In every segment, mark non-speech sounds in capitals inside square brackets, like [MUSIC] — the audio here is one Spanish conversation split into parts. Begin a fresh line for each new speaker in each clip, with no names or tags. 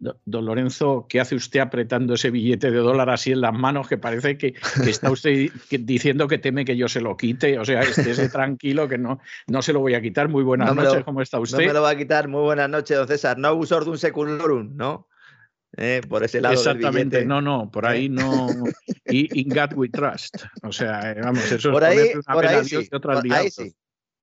Don Lorenzo, ¿qué hace usted apretando ese billete de dólar así en las manos que parece que, está usted diciendo que teme que yo se lo quite? O sea, estése [LAUGHS] tranquilo que no, no se lo voy a quitar. Muy buenas noches, ¿cómo está usted?
No me lo va a quitar. Muy buenas noches, don César. No de un secundorum, ¿no? Eh, por ese lado.
Exactamente, no, no, por ahí no. Y in God we trust. O sea, vamos, eso
por es ahí, por ahí sí, ahí sí.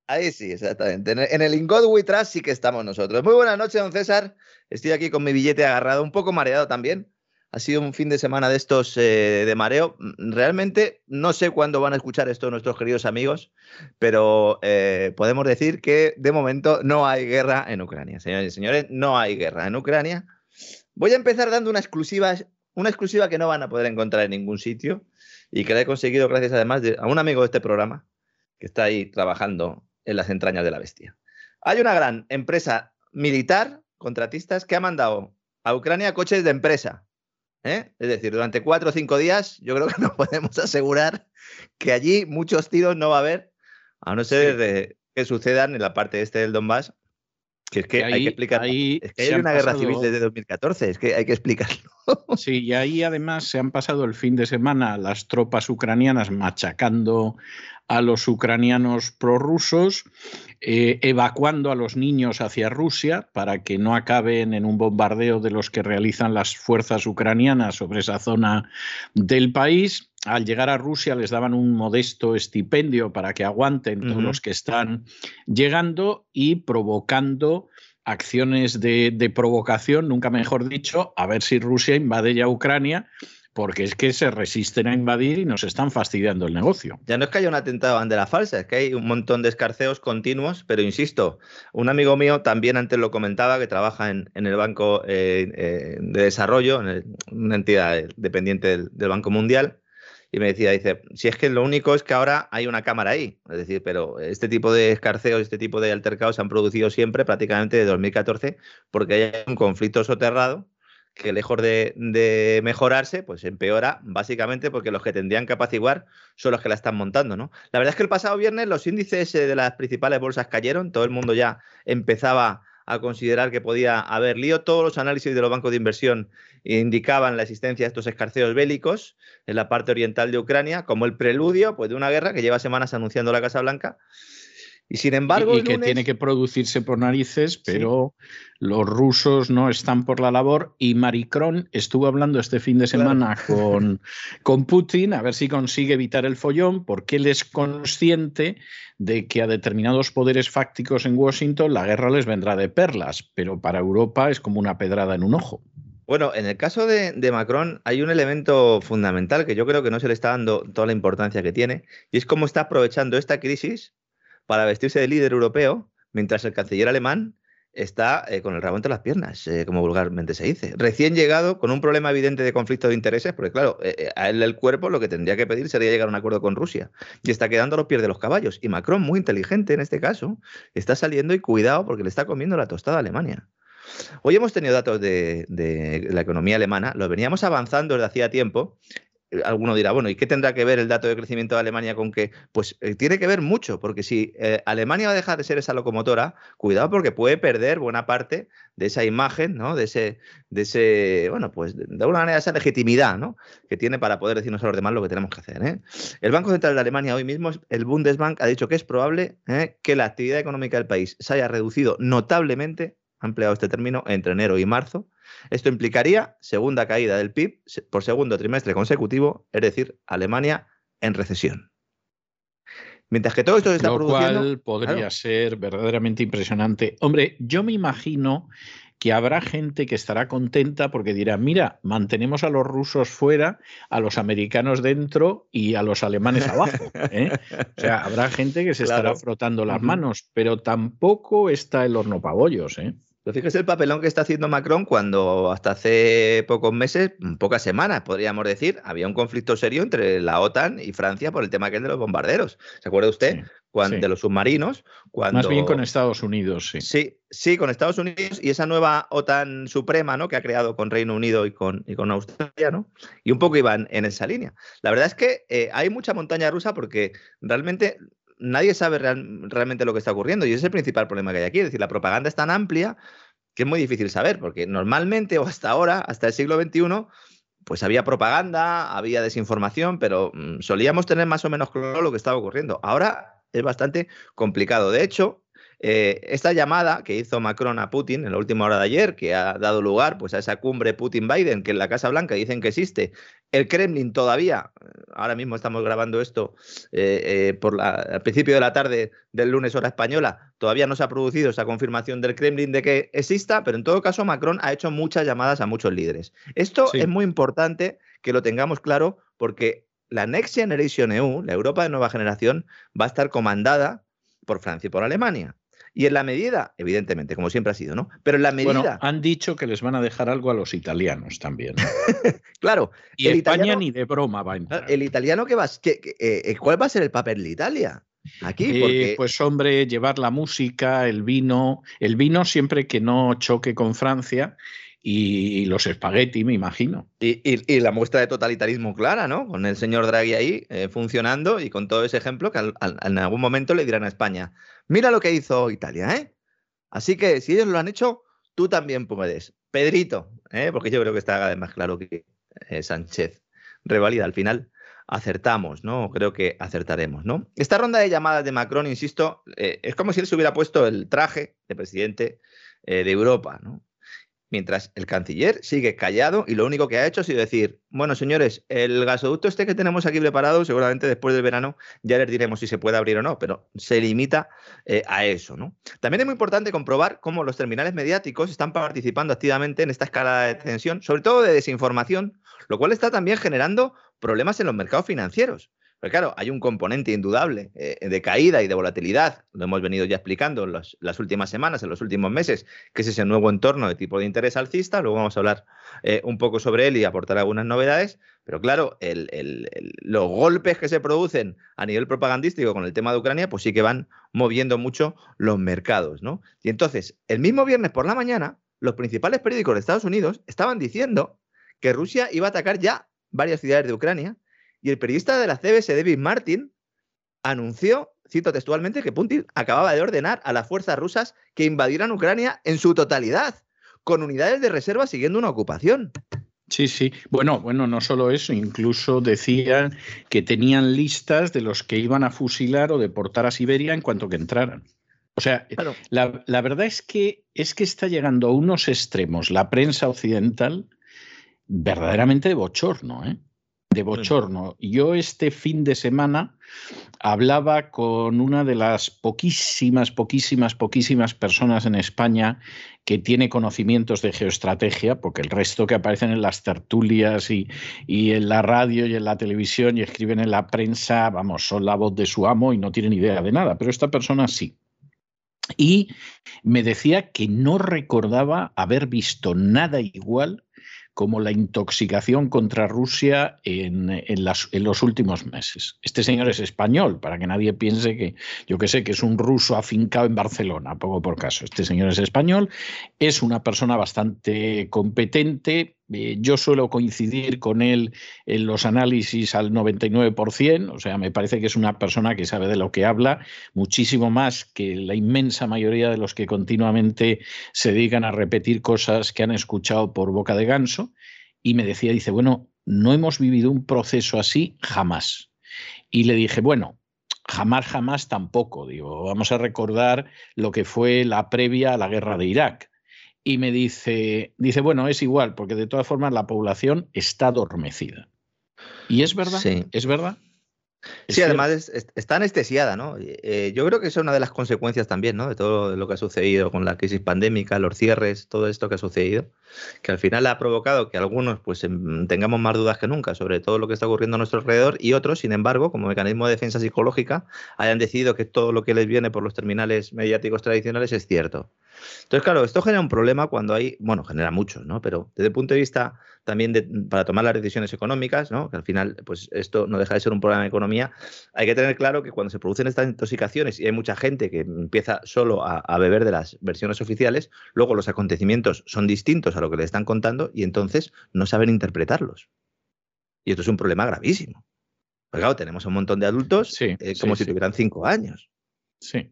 Ahí sí, exactamente. En el God We Trust sí que estamos nosotros. Muy buenas noches, don César. Estoy aquí con mi billete agarrado, un poco mareado también. Ha sido un fin de semana de estos eh, de mareo. Mm, realmente no sé cuándo van a escuchar esto nuestros queridos amigos, pero eh, podemos decir que de momento no hay guerra en Ucrania. Señores y señores, no hay guerra en Ucrania. Voy a empezar dando una exclusiva, una exclusiva que no van a poder encontrar en ningún sitio y que la he conseguido gracias además a un amigo de este programa que está ahí trabajando en las entrañas de la bestia. Hay una gran empresa militar, contratistas, que ha mandado a Ucrania coches de empresa. ¿eh? Es decir, durante cuatro o cinco días, yo creo que [LAUGHS] nos podemos asegurar que allí muchos tiros no va a haber, a no ser que sucedan en la parte este del Donbass, que es que hay que explicar. es que hay una guerra civil desde 2014, es que hay que explicarlo. [LAUGHS]
Sí, y ahí además se han pasado el fin de semana las tropas ucranianas machacando a los ucranianos prorrusos, eh, evacuando a los niños hacia Rusia para que no acaben en un bombardeo de los que realizan las fuerzas ucranianas sobre esa zona del país. Al llegar a Rusia les daban un modesto estipendio para que aguanten todos los que están llegando y provocando acciones de, de, provocación, nunca mejor dicho, a ver si Rusia invade ya Ucrania porque es que se resisten a invadir y nos están fastidiando el negocio.
Ya no es que haya un atentado a bandera falsa, es que hay un montón de escarceos continuos, pero insisto, un amigo mío también antes lo comentaba, que trabaja en, el Banco eh, eh, de Desarrollo, en una entidad dependiente del, del, Banco Mundial, y me decía, dice, si es que lo único es que ahora hay una cámara ahí, es decir, pero este tipo de escarceos, este tipo de altercados se han producido siempre prácticamente de 2014 porque hay un conflicto soterrado que lejos de, mejorarse, pues empeora, básicamente porque los que tendrían que apaciguar son los que la están montando, ¿no? La verdad es que el pasado viernes los índices eh, de las principales bolsas cayeron, todo el mundo ya empezaba a considerar que podía haber lío. Todos los análisis de los bancos de inversión indicaban la existencia de estos escarceos bélicos en la parte oriental de Ucrania como el preludio pues, de una guerra que lleva semanas anunciando la Casa Blanca y sin embargo.
Y, que tiene que producirse por narices, pero los rusos no están por la labor. Y Maricron estuvo hablando este fin de semana [LAUGHS] con, con Putin a ver si consigue evitar el follón, porque él es consciente de que a determinados poderes fácticos en Washington la guerra les vendrá de perlas, pero para Europa es como una pedrada en un ojo.
Bueno, en el caso de, de, Macron hay un elemento fundamental que yo creo que no se le está dando toda la importancia que tiene, y es cómo está aprovechando esta crisis para vestirse de líder europeo, mientras el canciller alemán está eh, con el rabo entre las piernas, eh, como vulgarmente se dice. Recién llegado, con un problema evidente de conflicto de intereses, porque claro, eh, a él el cuerpo lo que tendría que pedir sería llegar a un acuerdo con Rusia. Y está quedando a los pies de los caballos. Y Macron, muy inteligente en este caso, está saliendo y cuidado porque le está comiendo la tostada a Alemania. Hoy hemos tenido datos de, de la economía alemana, lo veníamos avanzando desde hacía tiempo, alguno dirá, bueno, ¿y qué tendrá que ver el dato de crecimiento de Alemania con que? Pues eh, tiene que ver mucho, porque si eh, Alemania va a dejar de ser esa locomotora, cuidado porque puede perder buena parte de esa imagen, ¿no? De ese, de ese, bueno, pues de, alguna manera esa legitimidad, ¿no? Que tiene para poder decirnos a los demás lo que tenemos que hacer. El Banco Central de Alemania hoy mismo, el Bundesbank, ha dicho que es probable que la actividad económica del país se haya reducido notablemente, ha empleado este término, entre enero y marzo, esto implicaría segunda caída del PIB por segundo trimestre consecutivo, es decir, Alemania en recesión. Mientras que todo esto se está
Lo
produciendo.
Cual podría ser verdaderamente impresionante. Hombre, yo me imagino que habrá gente que estará contenta porque dirá, mira, mantenemos a los rusos fuera, a los americanos dentro y a los alemanes [LAUGHS] abajo. ¿eh? O sea, habrá gente que se estará frotando las manos, pero tampoco está el horno pabollos. ¿eh?
Pero fíjese el papelón que está haciendo Macron cuando hasta hace pocos meses, pocas semanas, podríamos decir, había un conflicto serio entre la OTAN y Francia por el tema aquel de los bombarderos. ¿Se acuerda usted? cuando, De los submarinos. Cuando...
Más bien con Estados Unidos, sí.
Sí, sí, con Estados Unidos y esa nueva OTAN suprema, ¿no? Que ha creado con Reino Unido y con, y con Australia, ¿no? Y un poco iban en esa línea. La verdad es que eh, hay mucha montaña rusa porque realmente nadie sabe realmente lo que está ocurriendo y ese es el principal problema que hay aquí. Es decir, la propaganda es tan amplia que es muy difícil saber, porque normalmente o hasta ahora, hasta el siglo XXI, pues había propaganda, había desinformación, pero mm, solíamos tener más o menos claro lo que estaba ocurriendo. Ahora es bastante complicado. De hecho, eh, esta llamada que hizo Macron a Putin en la última hora de ayer, que ha dado lugar pues, a esa cumbre Putin-Biden, que en la Casa Blanca dicen que existe, el Kremlin todavía, ahora mismo estamos grabando esto eh, eh, por al principio de la tarde del lunes hora española, todavía no se ha producido esa confirmación del Kremlin de que exista, pero en todo caso Macron ha hecho muchas llamadas a muchos líderes. Esto es muy importante que lo tengamos claro porque la Next Generation EU, la Europa de nueva generación, va a estar comandada por Francia y por Alemania. Y en la medida, evidentemente, como siempre ha sido, ¿no? Pero en la medida. Bueno,
han dicho que les van a dejar algo a los italianos también. [LAUGHS]
claro.
Y España ni de broma va a entrar.
El italiano que va. Que, eh, ¿Cuál va a ser el papel de Italia? Aquí,
eh, pues hombre, llevar la música, el vino, el vino siempre que no choque con Francia y, los espagueti, me imagino.
Y, la muestra de totalitarismo clara, ¿no? Con el señor Draghi ahí eh, funcionando y con todo ese ejemplo que en algún momento le dirán a España, Mira lo que hizo Italia, ¿eh? Así que si ellos lo han hecho, tú también puedes. Pedrito, ¿eh? porque yo creo que está además claro que eh, Sánchez revalida al final. Acertamos, ¿no? Creo que acertaremos, ¿no? Esta ronda de llamadas de Macron, insisto, eh, es como si él se hubiera puesto el traje de presidente de Europa, ¿no? Mientras el canciller sigue callado y lo único que ha hecho ha sido decir, bueno, señores, el gasoducto este que tenemos aquí preparado, seguramente después del verano ya les diremos si se puede abrir o no, pero se limita eh, a eso, ¿no? También es muy importante comprobar cómo los terminales mediáticos están participando activamente en esta escala de tensión, sobre todo de desinformación, lo cual está también generando problemas en los mercados financieros. Pero claro, hay un componente indudable eh, de caída y de volatilidad, lo hemos venido ya explicando en las últimas semanas, en los últimos meses, que es ese nuevo entorno de tipo de interés alcista. Luego vamos a hablar eh, un poco sobre él y aportar algunas novedades. Pero claro, los golpes que se producen a nivel propagandístico con el tema de Ucrania, pues sí que van moviendo mucho los mercados. ¿no? Y entonces, el mismo viernes por la mañana, los principales periódicos de Estados Unidos estaban diciendo que Rusia iba a atacar ya varias ciudades de Ucrania y el periodista de la CBS, David Martin, anunció, cito textualmente, que Putin acababa de ordenar a las fuerzas rusas que invadieran Ucrania en su totalidad, con unidades de reserva siguiendo una ocupación.
Sí, sí. Bueno, bueno, no solo eso, incluso decían que tenían listas de los que iban a fusilar o deportar a Siberia en cuanto que entraran. O sea, la, la, verdad es que es que está llegando a unos extremos la prensa occidental verdaderamente de bochorno, ¿eh? De bochorno. Yo este fin de semana hablaba con una de las poquísimas, poquísimas, poquísimas personas en España que tiene conocimientos de geoestrategia, porque el resto que aparecen en las tertulias y, y, en la radio y en la televisión y escriben en la prensa, vamos, son la voz de su amo y no tienen idea de nada, pero esta persona sí. Y me decía que no recordaba haber visto nada igual como la intoxicación contra Rusia en, en, los últimos meses. Este señor es español, para que nadie piense que, yo que sé, que es un ruso afincado en Barcelona, poco por caso. Este señor es español, es una persona bastante competente, eh, yo suelo coincidir con él en los análisis al 99%, o sea, me parece que es una persona que sabe de lo que habla, muchísimo más que la inmensa mayoría de los que continuamente se dedican a repetir cosas que han escuchado por boca de ganso. Y me decía, dice, bueno, no hemos vivido un proceso así jamás. Y le dije, bueno, jamás, jamás tampoco. Digo, vamos a recordar lo que fue la previa a la guerra de Irak y me dice, dice, bueno, es igual, porque de todas formas la población está adormecida. Y es verdad, sí. es verdad.
Sí, además está anestesiada, ¿no? Eh, yo creo que es una de las consecuencias también, ¿no? De todo lo que ha sucedido con la crisis pandémica, los cierres, todo esto que ha sucedido, que al final ha provocado que algunos pues em, tengamos más dudas que nunca sobre todo lo que está ocurriendo a nuestro alrededor y otros, sin embargo, como mecanismo de defensa psicológica, hayan decidido que todo lo que les viene por los terminales mediáticos tradicionales es cierto. Entonces, claro, esto genera un problema cuando hay, bueno, genera muchos, ¿no? Pero desde el punto de vista también de, para tomar las decisiones económicas, ¿no? Que al final, pues esto no deja de ser un problema de economía, hay que tener claro que cuando se producen estas intoxicaciones y hay mucha gente que empieza solo a, a beber de las versiones oficiales, luego los acontecimientos son distintos a lo que le están contando y entonces no saben interpretarlos. Y esto es un problema gravísimo. Porque claro, tenemos un montón de adultos eh, como si tuvieran cinco años.
Sí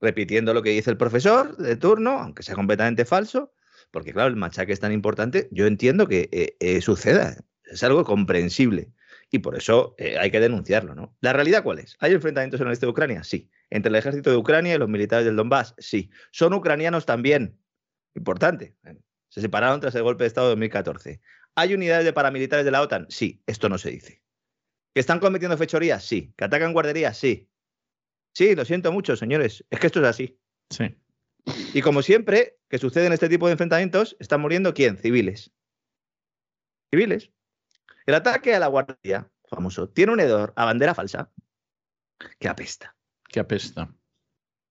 repitiendo lo que dice el profesor de turno, aunque sea completamente falso, porque claro, el machaque es tan importante, yo entiendo que eh, eh, suceda, es algo comprensible. Y por eso eh, hay que denunciarlo, ¿no? ¿La realidad cuál es? ¿Hay enfrentamientos en el este de Ucrania? Sí. ¿Entre el ejército de Ucrania y los militares del Donbass? Sí. ¿Son ucranianos también? Importante. Se separaron tras el golpe de Estado de 2014. ¿Hay unidades de paramilitares de la OTAN? Sí. Esto no se dice. ¿Que están cometiendo fechorías? Sí. ¿Que atacan guarderías? Sí. Sí, lo siento mucho, señores. Es que esto es así.
Sí.
Y como siempre, que sucede en este tipo de enfrentamientos, están muriendo quién? Civiles. Civiles. El ataque a la guardia, famoso, tiene un hedor a bandera falsa que apesta.
Que apesta.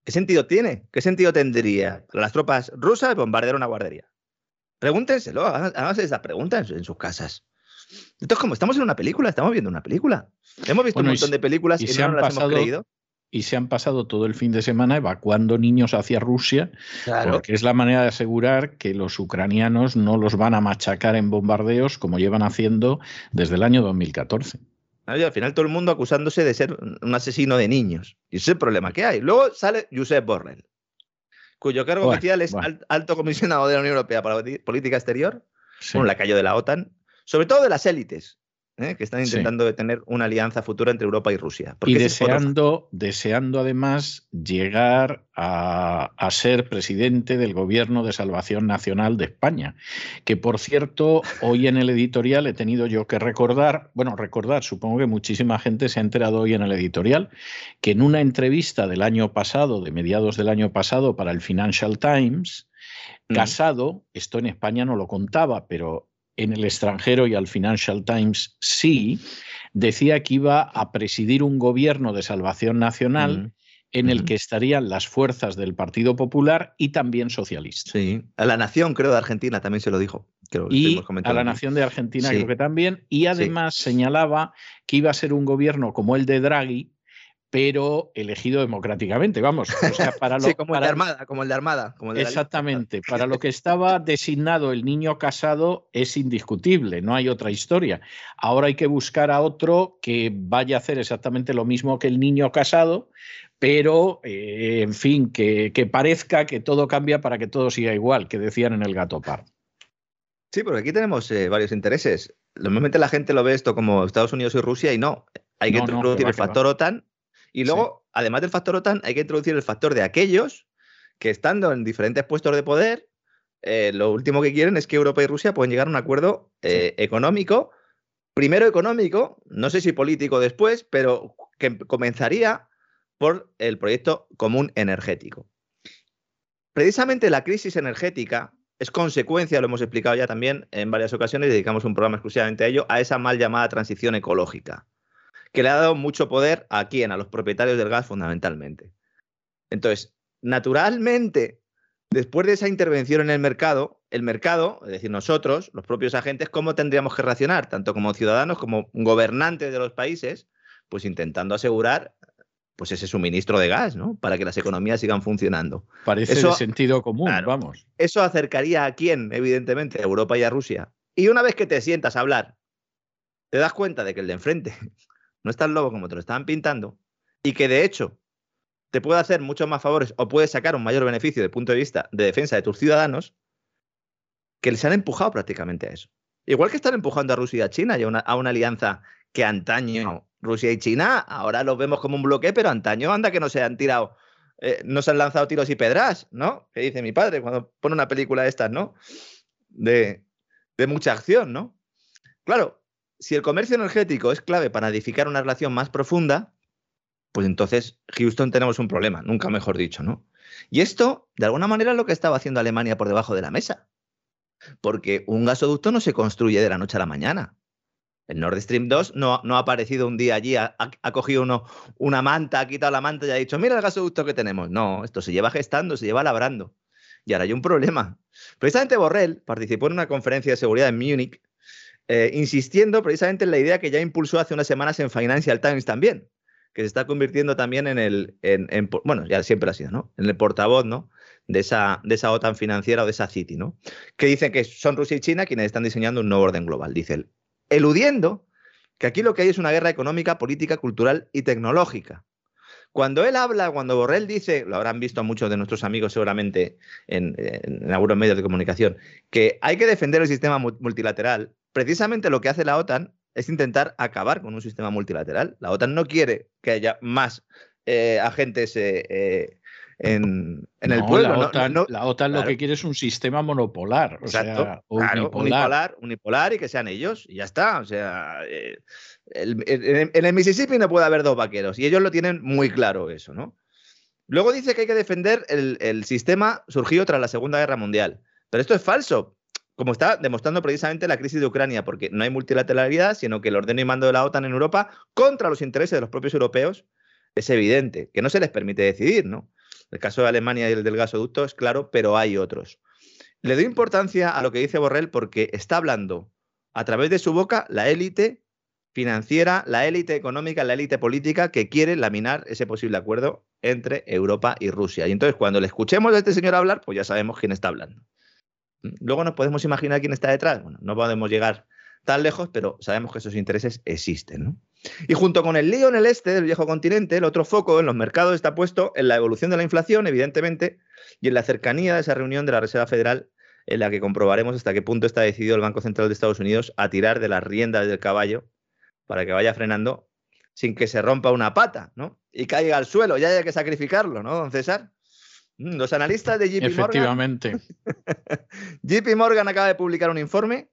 ¿Qué sentido tiene? ¿Qué sentido tendría las tropas rusas bombardear una guardería? Pregúntenselo, háganse esa pregunta en sus casas. Esto es como estamos en una película, estamos viendo una película. Hemos visto un montón de películas y, no nos las hemos creído
y se han pasado todo el fin de semana evacuando niños hacia Rusia, porque es la manera de asegurar que los ucranianos no los van a machacar en bombardeos como llevan haciendo desde el año 2014.
al final todo el mundo acusándose de ser un asesino de niños. Y ese es el problema que hay. Luego sale Josep Borrell, cuyo cargo oficial es alto comisionado de la Unión Europea para la política exterior, un lacayo de la OTAN, sobre todo de las élites. ¿Eh? que están intentando tener una alianza futura entre Europa y Rusia.
Y deseando, deseando además llegar a, a, ser presidente del Gobierno de Salvación Nacional de España, que por cierto, hoy en el editorial he tenido yo que recordar, bueno, recordar, supongo que muchísima gente se ha enterado hoy en el editorial, que en una entrevista del año pasado, de mediados del año pasado, para el Financial Times, mm. Casado, esto en España no lo contaba, pero en el extranjero y al Financial Times sí, decía que iba a presidir un gobierno de salvación nacional. en el que estarían las fuerzas del Partido Popular y también socialistas.
Sí, a la nación, creo, de Argentina también se lo dijo.
y a la nación de Argentina creo que también. Y además señalaba que iba a ser un gobierno como el de Draghi, pero elegido democráticamente, vamos.
para lo, como, el de Armada, como el de Armada.
exactamente, para lo que estaba designado el niño casado es indiscutible, no hay otra historia. Ahora hay que buscar a otro que vaya a hacer exactamente lo mismo que el niño casado, pero, eh, en fin, que, parezca que todo cambia para que todo siga igual, que decían en el gato par.
Sí, porque aquí tenemos eh, varios intereses. Normalmente la gente lo ve esto como Estados Unidos y Rusia y no. Hay que introducir el factor OTAN y luego, además del factor OTAN, hay que introducir el factor de aquellos que estando en diferentes puestos de poder, eh, lo último que quieren es que Europa y Rusia puedan llegar a un acuerdo eh, económico, primero económico, no sé si político después, pero que comenzaría por el proyecto común energético. Precisamente la crisis energética es consecuencia, lo hemos explicado ya también en varias ocasiones, dedicamos un programa exclusivamente a ello, a esa mal llamada transición ecológica que le ha dado mucho poder a quién, a los propietarios del gas fundamentalmente. Entonces, naturalmente, después de esa intervención en el mercado, el mercado, es decir, nosotros, los propios agentes, ¿cómo tendríamos que reaccionar, tanto como ciudadanos como gobernantes de los países? Pues intentando asegurar pues ese suministro de gas, ¿no? Para que las economías sigan funcionando.
Parece de sentido común, vamos.
Eso acercaría a quién, evidentemente, a Europa y a Rusia Y una vez que te sientas a hablar, te das cuenta de que el de enfrente no es tan lobo como te lo estaban pintando y que de hecho te puede hacer muchos más favores o puede sacar un mayor beneficio desde el punto de vista de defensa de tus ciudadanos, que les han empujado prácticamente a eso. Igual que están empujando a Rusia y a China y a una, alianza que antaño Rusia y China, ahora los vemos como un bloque, pero antaño anda que no se han tirado, eh, no se han lanzado tiros y pedras, ¿no? Que dice mi padre cuando pone una película de estas, ¿no? De, de mucha acción, ¿no? Claro, si el comercio energético es clave para edificar una relación más profunda, pues entonces Houston tenemos un problema, nunca mejor dicho, ¿no? Y esto, de alguna manera, es lo que estaba haciendo Alemania por debajo de la mesa. Porque un gasoducto no se construye de la noche a la mañana. El Nord Stream 2 no, ha aparecido un día allí, ha, cogido una manta, ha quitado la manta y ha dicho, mira el gasoducto que tenemos. No, esto se lleva gestando, se lleva labrando. Y ahora hay un problema. Precisamente Borrell participó en una conferencia de seguridad en Múnich, eh, insistiendo precisamente en la idea que ya impulsó hace unas semanas en Financial Times también, que se está convirtiendo también en el, en, bueno, ya siempre ha sido, ¿no? En el portavoz, ¿no? de esa, de esa OTAN financiera o de esa City, ¿no? Que dicen que son Rusia y China quienes están diseñando un nuevo orden global, dice él. Eludiendo que aquí lo que hay es una guerra económica, política, cultural y tecnológica. Cuando él habla, cuando Borrell dice, lo habrán visto muchos de nuestros amigos seguramente en, en, algunos medios de comunicación, que hay que defender el sistema multilateral, precisamente lo que hace la OTAN es intentar acabar con un sistema multilateral. La OTAN no quiere que haya más eh, agentes eh, eh, en, el pueblo.
La OTAN, la OTAN lo que quiere es un sistema monopolar. O sea,
unipolar. unipolar. y que sean ellos. Y ya está. O sea, eh, en el Mississippi no puede haber dos vaqueros. Y ellos lo tienen muy claro eso, ¿no? Luego dice que hay que defender el, el sistema surgido tras la Segunda Guerra Mundial. Pero esto es falso como está demostrando precisamente la crisis de Ucrania, porque no hay multilateralidad, sino que el orden y mando de la OTAN en Europa contra los intereses de los propios europeos es evidente, que no se les permite decidir, ¿no? El caso de Alemania y el del gasoducto es claro, pero hay otros. Le doy importancia a lo que dice Borrell porque está hablando a través de su boca la élite financiera, la élite económica, la élite política que quiere laminar ese posible acuerdo entre Europa y Rusia. Y entonces cuando le escuchemos a este señor hablar, pues ya sabemos quién está hablando. Luego nos podemos imaginar quién está detrás. Bueno, no podemos llegar tan lejos, pero sabemos que esos intereses existen. Y junto con el lío en el este del viejo continente, el otro foco en los mercados está puesto en la evolución de la inflación, evidentemente, y en la cercanía de esa reunión de la Reserva Federal en la que comprobaremos hasta qué punto está decidido el Banco Central de Estados Unidos a tirar de las riendas del caballo para que vaya frenando sin que se rompa una pata, ¿no? Y caiga al suelo, ya haya que sacrificarlo, ¿no, don César? Mm, los analistas de JP Morgan.
Efectivamente. [LAUGHS]
JP Morgan acaba de publicar un informe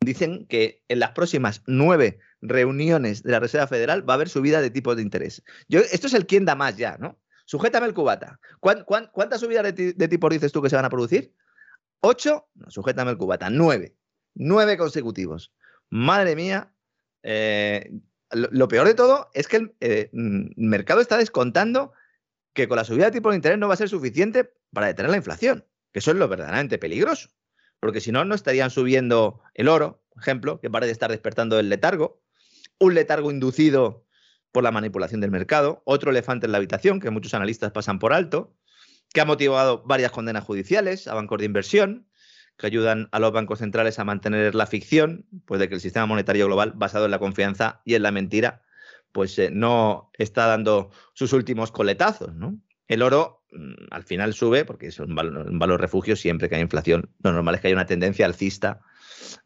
dicen que en las próximas nueve reuniones de la Reserva Federal va a haber subida de tipos de interés. Yo, esto es el quién da más ya, ¿no? Sujétame el cubata. cuántas subidas de, de, tipos dices tú que se van a producir? ¿Ocho? No, sujétame el cubata. Nueve. Nueve consecutivos. Madre mía. Eh, lo, peor de todo es que el eh, mm, mercado está descontando que con la subida de tipos de interés no va a ser suficiente para detener la inflación, que eso es lo verdaderamente peligroso porque si no, no estarían subiendo el oro, por ejemplo, que parece estar despertando el letargo, un letargo inducido por la manipulación del mercado, otro elefante en la habitación que muchos analistas pasan por alto, que ha motivado varias condenas judiciales a bancos de inversión, que ayudan a los bancos centrales a mantener la ficción, pues de que el sistema monetario global basado en la confianza y en la mentira, pues eh, no está dando sus últimos coletazos, ¿no? El oro mm, al final sube porque es un valor, refugio siempre que hay inflación. Lo normal es que haya una tendencia alcista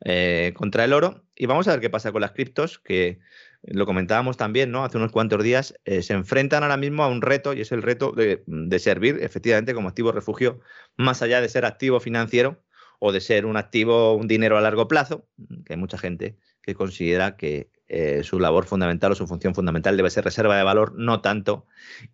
eh, contra el oro. Y vamos a ver qué pasa con las criptos, que lo comentábamos también ¿no? hace unos cuantos días, eh, se enfrentan ahora mismo a un reto y es el reto de, de, servir efectivamente como activo refugio, más allá de ser activo financiero o de ser un activo, un dinero a largo plazo, que hay mucha gente que considera que eh, su labor fundamental o su función fundamental debe ser reserva de valor, no tanto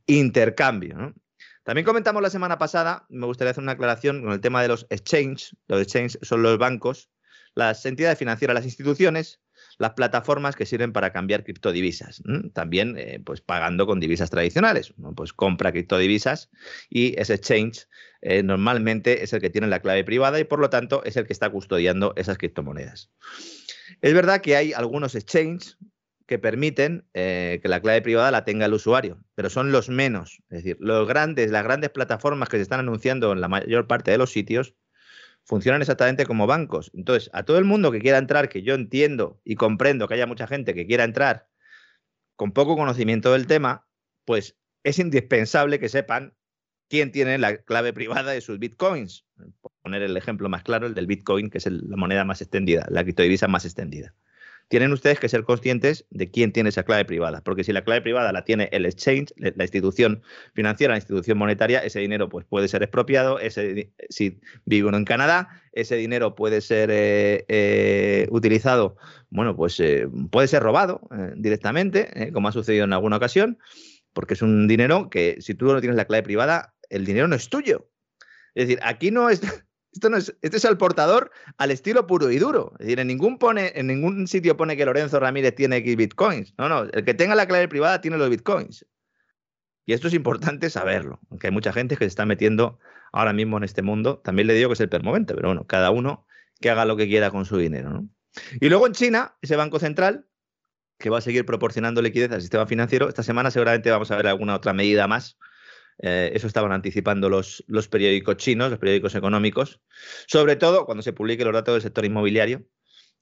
intercambio. También comentamos la semana pasada, me gustaría hacer una aclaración con el tema de los exchanges. Los exchanges son los bancos, las entidades financieras, las instituciones, las plataformas que sirven para cambiar criptodivisas. También eh, pues pagando con divisas tradicionales. Pues compra criptodivisas y ese exchange eh, normalmente es el que tiene la clave privada y por lo tanto es el que está custodiando esas criptomonedas. Es verdad que hay algunos exchanges que permiten eh, que la clave privada la tenga el usuario, pero son los menos. Es decir, los grandes, las grandes plataformas que se están anunciando en la mayor parte de los sitios funcionan exactamente como bancos. Entonces, a todo el mundo que quiera entrar, que yo entiendo y comprendo que haya mucha gente que quiera entrar con poco conocimiento del tema, pues es indispensable que sepan quién tiene la clave privada de sus bitcoins. Por poner el ejemplo más claro, el del bitcoin, que es la moneda más extendida, la criptodivisa más extendida tienen ustedes que ser conscientes de quién tiene esa clave privada, porque si la clave privada la tiene el exchange, la institución financiera, la institución monetaria, ese dinero pues, puede ser expropiado, si vive uno en Canadá, ese dinero puede ser eh, eh, utilizado, bueno, pues eh, puede ser robado directamente, como ha sucedido en alguna ocasión, porque es un dinero que si tú no tienes la clave privada, el dinero no es tuyo. Es decir, aquí no es, esto no es, este es el portador al estilo puro y duro. Es decir, en ningún, pone, en ningún sitio pone que Lorenzo Ramírez tiene X bitcoins. No, no, el que tenga la clave privada tiene los bitcoins. Y esto es importante saberlo, aunque hay mucha gente que se está metiendo ahora mismo en este mundo. También le digo que es el permovente, pero bueno, cada uno que haga lo que quiera con su dinero. Y luego en China, ese Banco Central, que va a seguir proporcionando liquidez al sistema financiero, esta semana seguramente vamos a ver alguna otra medida más eh, eso estaban anticipando los, los periódicos chinos, los periódicos económicos, sobre todo cuando se publique los datos del sector inmobiliario,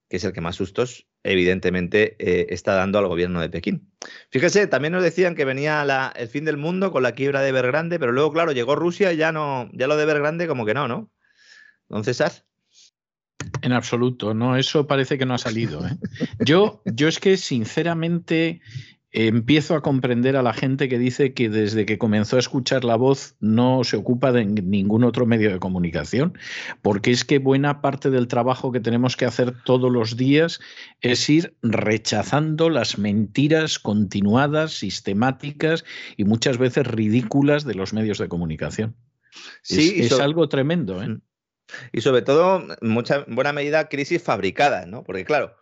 que es el que más sustos, evidentemente, eh, está dando al gobierno de Pekín. Fíjese, también nos decían que venía el fin del mundo con la quiebra de Evergrande, pero luego, claro, llegó Rusia y ya no, ya lo de Evergrande como que no, ¿no? Entonces, César.
En absoluto, no, eso parece que no ha salido. ¿eh? Yo, yo es que sinceramente empiezo a comprender a la gente que dice que desde que comenzó a escuchar la voz no se ocupa de ningún otro medio de comunicación, porque es que buena parte del trabajo que tenemos que hacer todos los días es ir rechazando las mentiras continuadas, sistemáticas y muchas veces ridículas de los medios de comunicación. Sí, es, algo tremendo. ¿eh?
Y sobre todo, en mucha buena medida, crisis fabricadas, ¿no? Porque claro,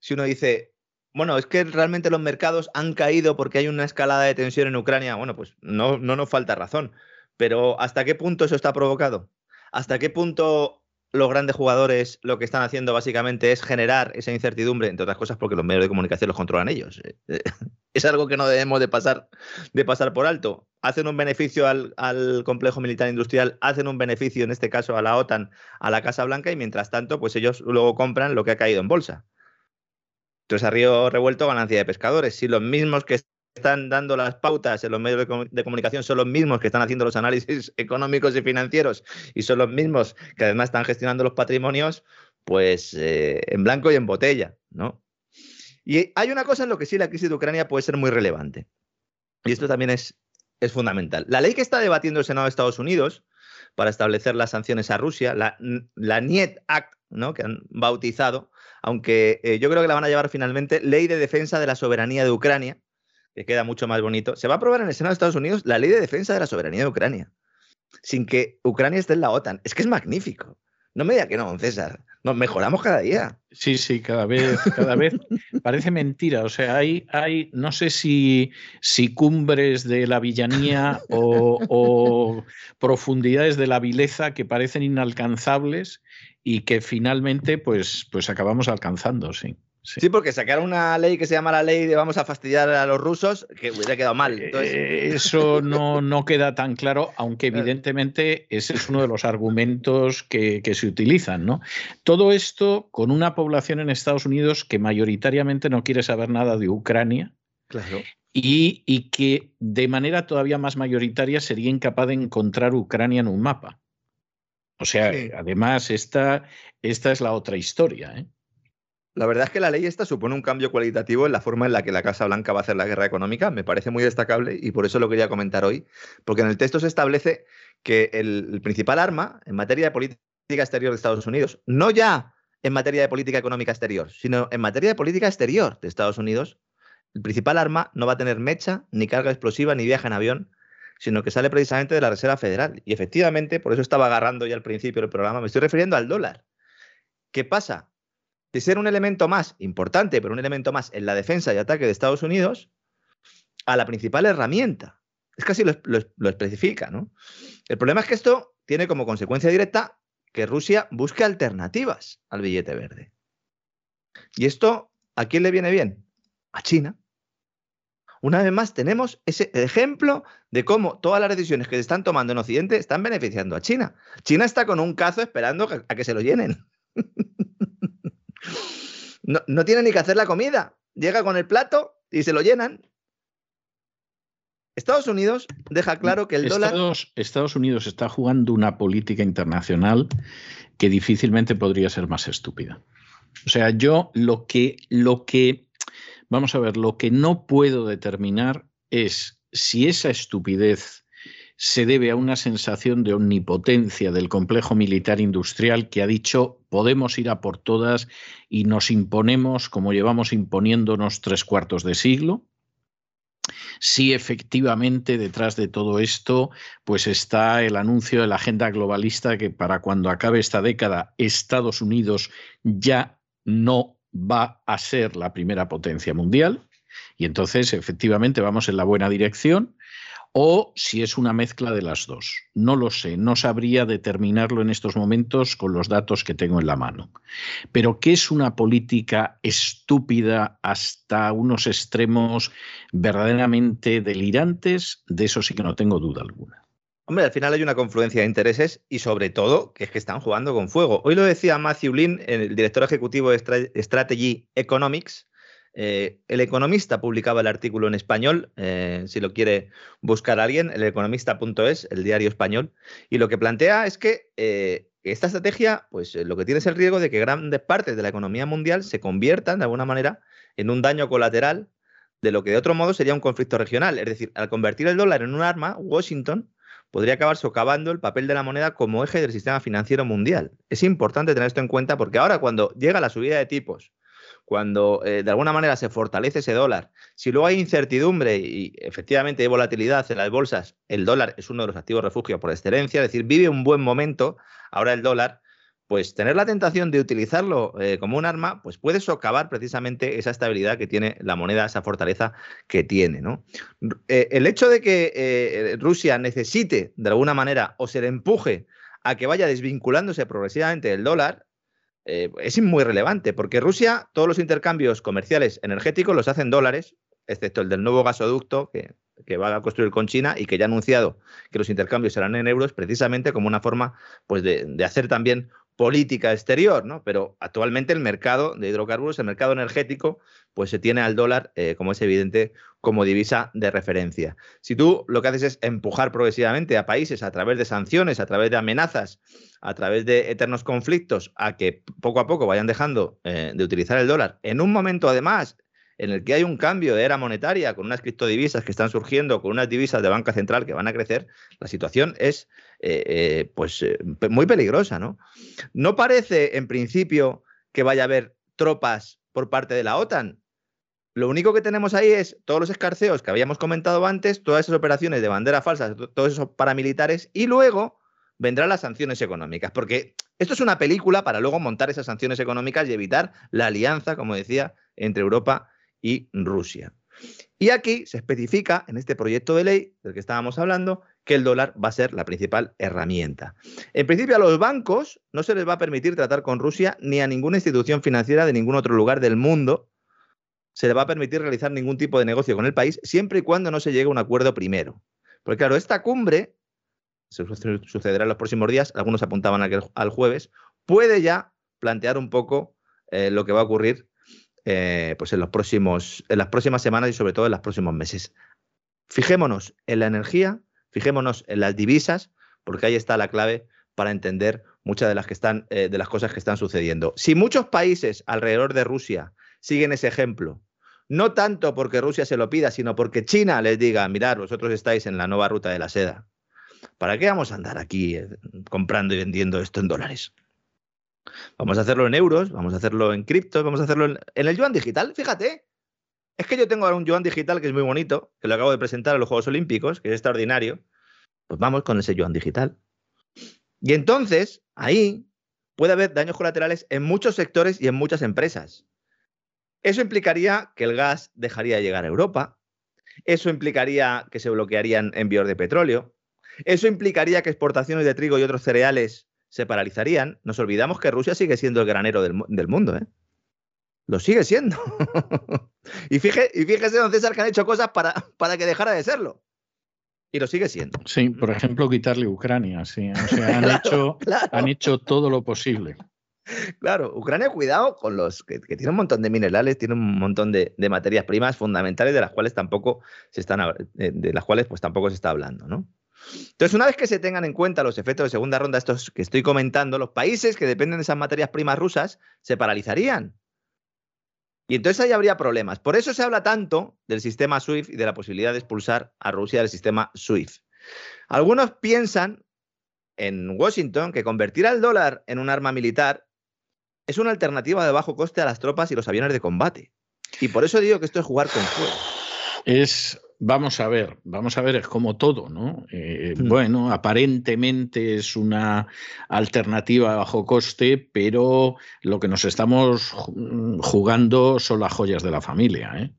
si uno dice, bueno, es que realmente los mercados han caído porque hay una escalada de tensión en Ucrania. Bueno, pues no, no nos falta razón. Pero ¿hasta qué punto eso está provocado? ¿Hasta qué punto los grandes jugadores lo que están haciendo básicamente es generar esa incertidumbre, entre otras cosas porque los medios de comunicación los controlan ellos. [LAUGHS] Es algo que no debemos de pasar, de pasar por alto. Hacen un beneficio al, al, complejo militar industrial, hacen un beneficio en este caso a la OTAN, a la Casa Blanca y mientras tanto pues ellos luego compran lo que ha caído en bolsa. Entonces, a río revuelto, ganancia de pescadores. Si los mismos que están dando las pautas en los medios de, comunicación son los mismos que están haciendo los análisis [LAUGHS] económicos y financieros y son los mismos que además están gestionando los patrimonios, pues eh, en blanco y en botella, ¿no? Y hay una cosa en lo que sí la crisis de Ucrania puede ser muy relevante. Y esto también es, es fundamental. La ley que está debatiendo el Senado de Estados Unidos para establecer las sanciones a Rusia, la, la NIET Act, ¿no? que han bautizado, aunque eh, yo creo que la van a llevar finalmente Ley de Defensa de la Soberanía de Ucrania, que queda mucho más bonito. Se va a aprobar en el Senado de Estados Unidos la Ley de Defensa de la Soberanía de Ucrania, sin que Ucrania esté en la OTAN. Es que es magnífico. No me diga que no, César. Nos mejoramos cada día.
Sí, sí, cada vez, cada vez [LAUGHS] parece mentira. O sea, hay, hay no sé si, si cumbres de la villanía o, o profundidades de la vileza que parecen inalcanzables y que finalmente pues, pues acabamos alcanzando, sí.
Sí. porque sacar una ley que se llama la ley de vamos a fastidiar a los rusos, que hubiera quedado mal.
Eh, eso no, no, queda tan claro, aunque evidentemente ese es uno de los argumentos que, que, se utilizan. ¿no? Todo esto con una población en Estados Unidos que mayoritariamente no quiere saber nada de Ucrania.
Claro.
Y, y que de manera todavía más mayoritaria sería incapaz de encontrar Ucrania en un mapa. O sea, además, esta, esta es la otra historia. ¿eh?
La verdad es que la ley esta supone un cambio cualitativo en la forma en la que la Casa Blanca va a hacer la guerra económica. Me parece muy destacable y por eso lo quería comentar hoy, porque en el texto se establece que el, principal arma en materia de política exterior de Estados Unidos, no ya en materia de política económica exterior, sino en materia de política exterior de Estados Unidos, el principal arma no va a tener mecha, ni carga explosiva, ni viaje en avión, sino que sale precisamente de la Reserva Federal. Y efectivamente, por eso estaba agarrando ya al principio del programa, me estoy refiriendo al dólar. ¿Qué pasa? De ser un elemento más importante, pero un elemento más en la defensa y ataque de Estados Unidos, a la principal herramienta. Es casi lo, lo especifica, ¿no? El problema es que esto tiene como consecuencia directa que Rusia busque alternativas al billete verde. ¿Y esto a quién le viene bien? A China. Una vez más tenemos ese ejemplo de cómo todas las decisiones que se están tomando en Occidente están beneficiando a China. China está con un cazo esperando a que se lo llenen. [LAUGHS] no, no tiene ni que hacer la comida. Llega con el plato y se lo llenan. Estados Unidos deja claro que el dólar.
Estados Unidos está jugando una política internacional que difícilmente podría ser más estúpida. O sea, yo lo que, lo que, vamos a ver, lo que no puedo determinar es si esa estupidez se debe a una sensación de omnipotencia del complejo militar industrial que ha dicho podemos ir a por todas y nos imponemos como llevamos imponiéndonos tres cuartos de siglo, si efectivamente detrás de todo esto pues está el anuncio de la agenda globalista que para cuando acabe esta década Estados Unidos ya no va a ser la primera potencia mundial y entonces efectivamente vamos en la buena dirección o si es una mezcla de las dos. No lo sé, no sabría determinarlo en estos momentos con los datos que tengo en la mano. Pero que es una política estúpida hasta unos extremos verdaderamente delirantes, de eso sí que no tengo duda alguna.
Hombre, al final hay una confluencia de intereses y sobre todo que es que están jugando con fuego. Hoy lo decía Matthew Lin, el director ejecutivo de Strategy Economics, eh, el Economista publicaba el artículo en español, eh, si lo quiere buscar alguien, el economista.es, el diario español, y lo que plantea es que eh, esta estrategia, pues lo que tiene es el riesgo de que grandes partes de la economía mundial se conviertan de alguna manera en un daño colateral de lo que de otro modo sería un conflicto regional. Es decir, al convertir el dólar en un arma, Washington podría acabar socavando el papel de la moneda como eje del sistema financiero mundial. Es importante tener esto en cuenta porque ahora cuando llega la subida de tipos, cuando eh, de alguna manera se fortalece ese dólar, si luego hay incertidumbre y efectivamente hay volatilidad en las bolsas, el dólar es uno de los activos refugio por excelencia, es decir, vive un buen momento, ahora el dólar, pues tener la tentación de utilizarlo eh, como un arma, pues puede socavar precisamente esa estabilidad que tiene la moneda, esa fortaleza que tiene. ¿no? Eh, el hecho de que Rusia necesite de alguna manera o se le empuje a que vaya desvinculándose progresivamente del dólar, eh, es muy relevante, porque Rusia todos los intercambios comerciales energéticos los hace en dólares, excepto el del nuevo gasoducto que, va a construir con China y que ya ha anunciado que los intercambios serán en euros, precisamente como una forma pues, de hacer también política exterior, ¿no? Pero actualmente el mercado de hidrocarburos, el mercado energético, pues se tiene al dólar, eh, como es evidente, como divisa de referencia. Si tú lo que haces es empujar progresivamente a países a través de sanciones, a través de amenazas, a través de eternos conflictos, a que poco a poco vayan dejando eh, de utilizar el dólar, en un momento además en el que hay un cambio de era monetaria con unas criptodivisas que están surgiendo, con unas divisas de banca central que van a crecer, la situación es eh, eh, pues, eh, muy peligrosa. ¿no? no parece en principio que vaya a haber tropas por parte de la OTAN. Lo único que tenemos ahí es todos los escarceos que habíamos comentado antes, todas esas operaciones de bandera falsas, todos esos paramilitares, y luego vendrán las sanciones económicas, porque esto es una película para luego montar esas sanciones económicas y evitar la alianza, como decía, entre Europa y Rusia. Y aquí se especifica en este proyecto de ley del que estábamos hablando que el dólar va a ser la principal herramienta. En principio a los bancos no se les va a permitir tratar con Rusia ni a ninguna institución financiera de ningún otro lugar del mundo se les va a permitir realizar ningún tipo de negocio con el país siempre y cuando no se llegue a un acuerdo primero. Porque claro, esta cumbre, sucederá en los próximos días, algunos apuntaban al jueves, puede ya plantear un poco eh, lo que va a ocurrir eh, pues en, los próximos, en las próximas semanas y sobre todo en los próximos meses. Fijémonos en la energía, fijémonos en las divisas, porque ahí está la clave para entender muchas de las, que están, eh, de las cosas que están sucediendo. Si muchos países alrededor de Rusia siguen ese ejemplo, no tanto porque Rusia se lo pida, sino porque China les diga, mirad, vosotros estáis en la nueva ruta de la seda, ¿para qué vamos a andar aquí eh, comprando y vendiendo esto en dólares? Vamos a hacerlo en euros, vamos a hacerlo en criptos, vamos a hacerlo en, el yuan digital. Fíjate, es que yo tengo ahora un yuan digital que es muy bonito, que lo acabo de presentar a los Juegos Olímpicos, que es extraordinario. Pues vamos con ese yuan digital. Y entonces, ahí puede haber daños colaterales en muchos sectores y en muchas empresas. Eso implicaría que el gas dejaría de llegar a Europa. Eso implicaría que se bloquearían envíos de petróleo. Eso implicaría que exportaciones de trigo y otros cereales se paralizarían, nos olvidamos que Rusia sigue siendo el granero del, mundo, ¿eh? Lo sigue siendo. [LAUGHS] Y, fíjese, y fíjese, don César, que han hecho cosas para, para que dejara de serlo. Y lo sigue siendo.
Sí, por ejemplo, quitarle Ucrania, sí. O sea, han, [LAUGHS] hecho, han hecho todo lo posible.
Claro, Ucrania, cuidado con los que, tiene un montón de minerales, tiene un montón de, materias primas fundamentales de las cuales tampoco se están eh, de las cuales pues tampoco se está hablando, ¿no? Entonces, una vez que se tengan en cuenta los efectos de segunda ronda, estos que estoy comentando, los países que dependen de esas materias primas rusas se paralizarían. Y entonces ahí habría problemas. Por eso se habla tanto del sistema SWIFT y de la posibilidad de expulsar a Rusia del sistema SWIFT. Algunos piensan en Washington que convertir al dólar en un arma militar es una alternativa de bajo coste a las tropas y los aviones de combate. Y por eso digo que esto es jugar con fuego.
Es, vamos a ver, vamos a ver, es como todo, ¿no? Eh, hmm. Bueno, aparentemente es una alternativa de bajo coste, pero lo que nos estamos jugando son las joyas de la familia, ¿eh?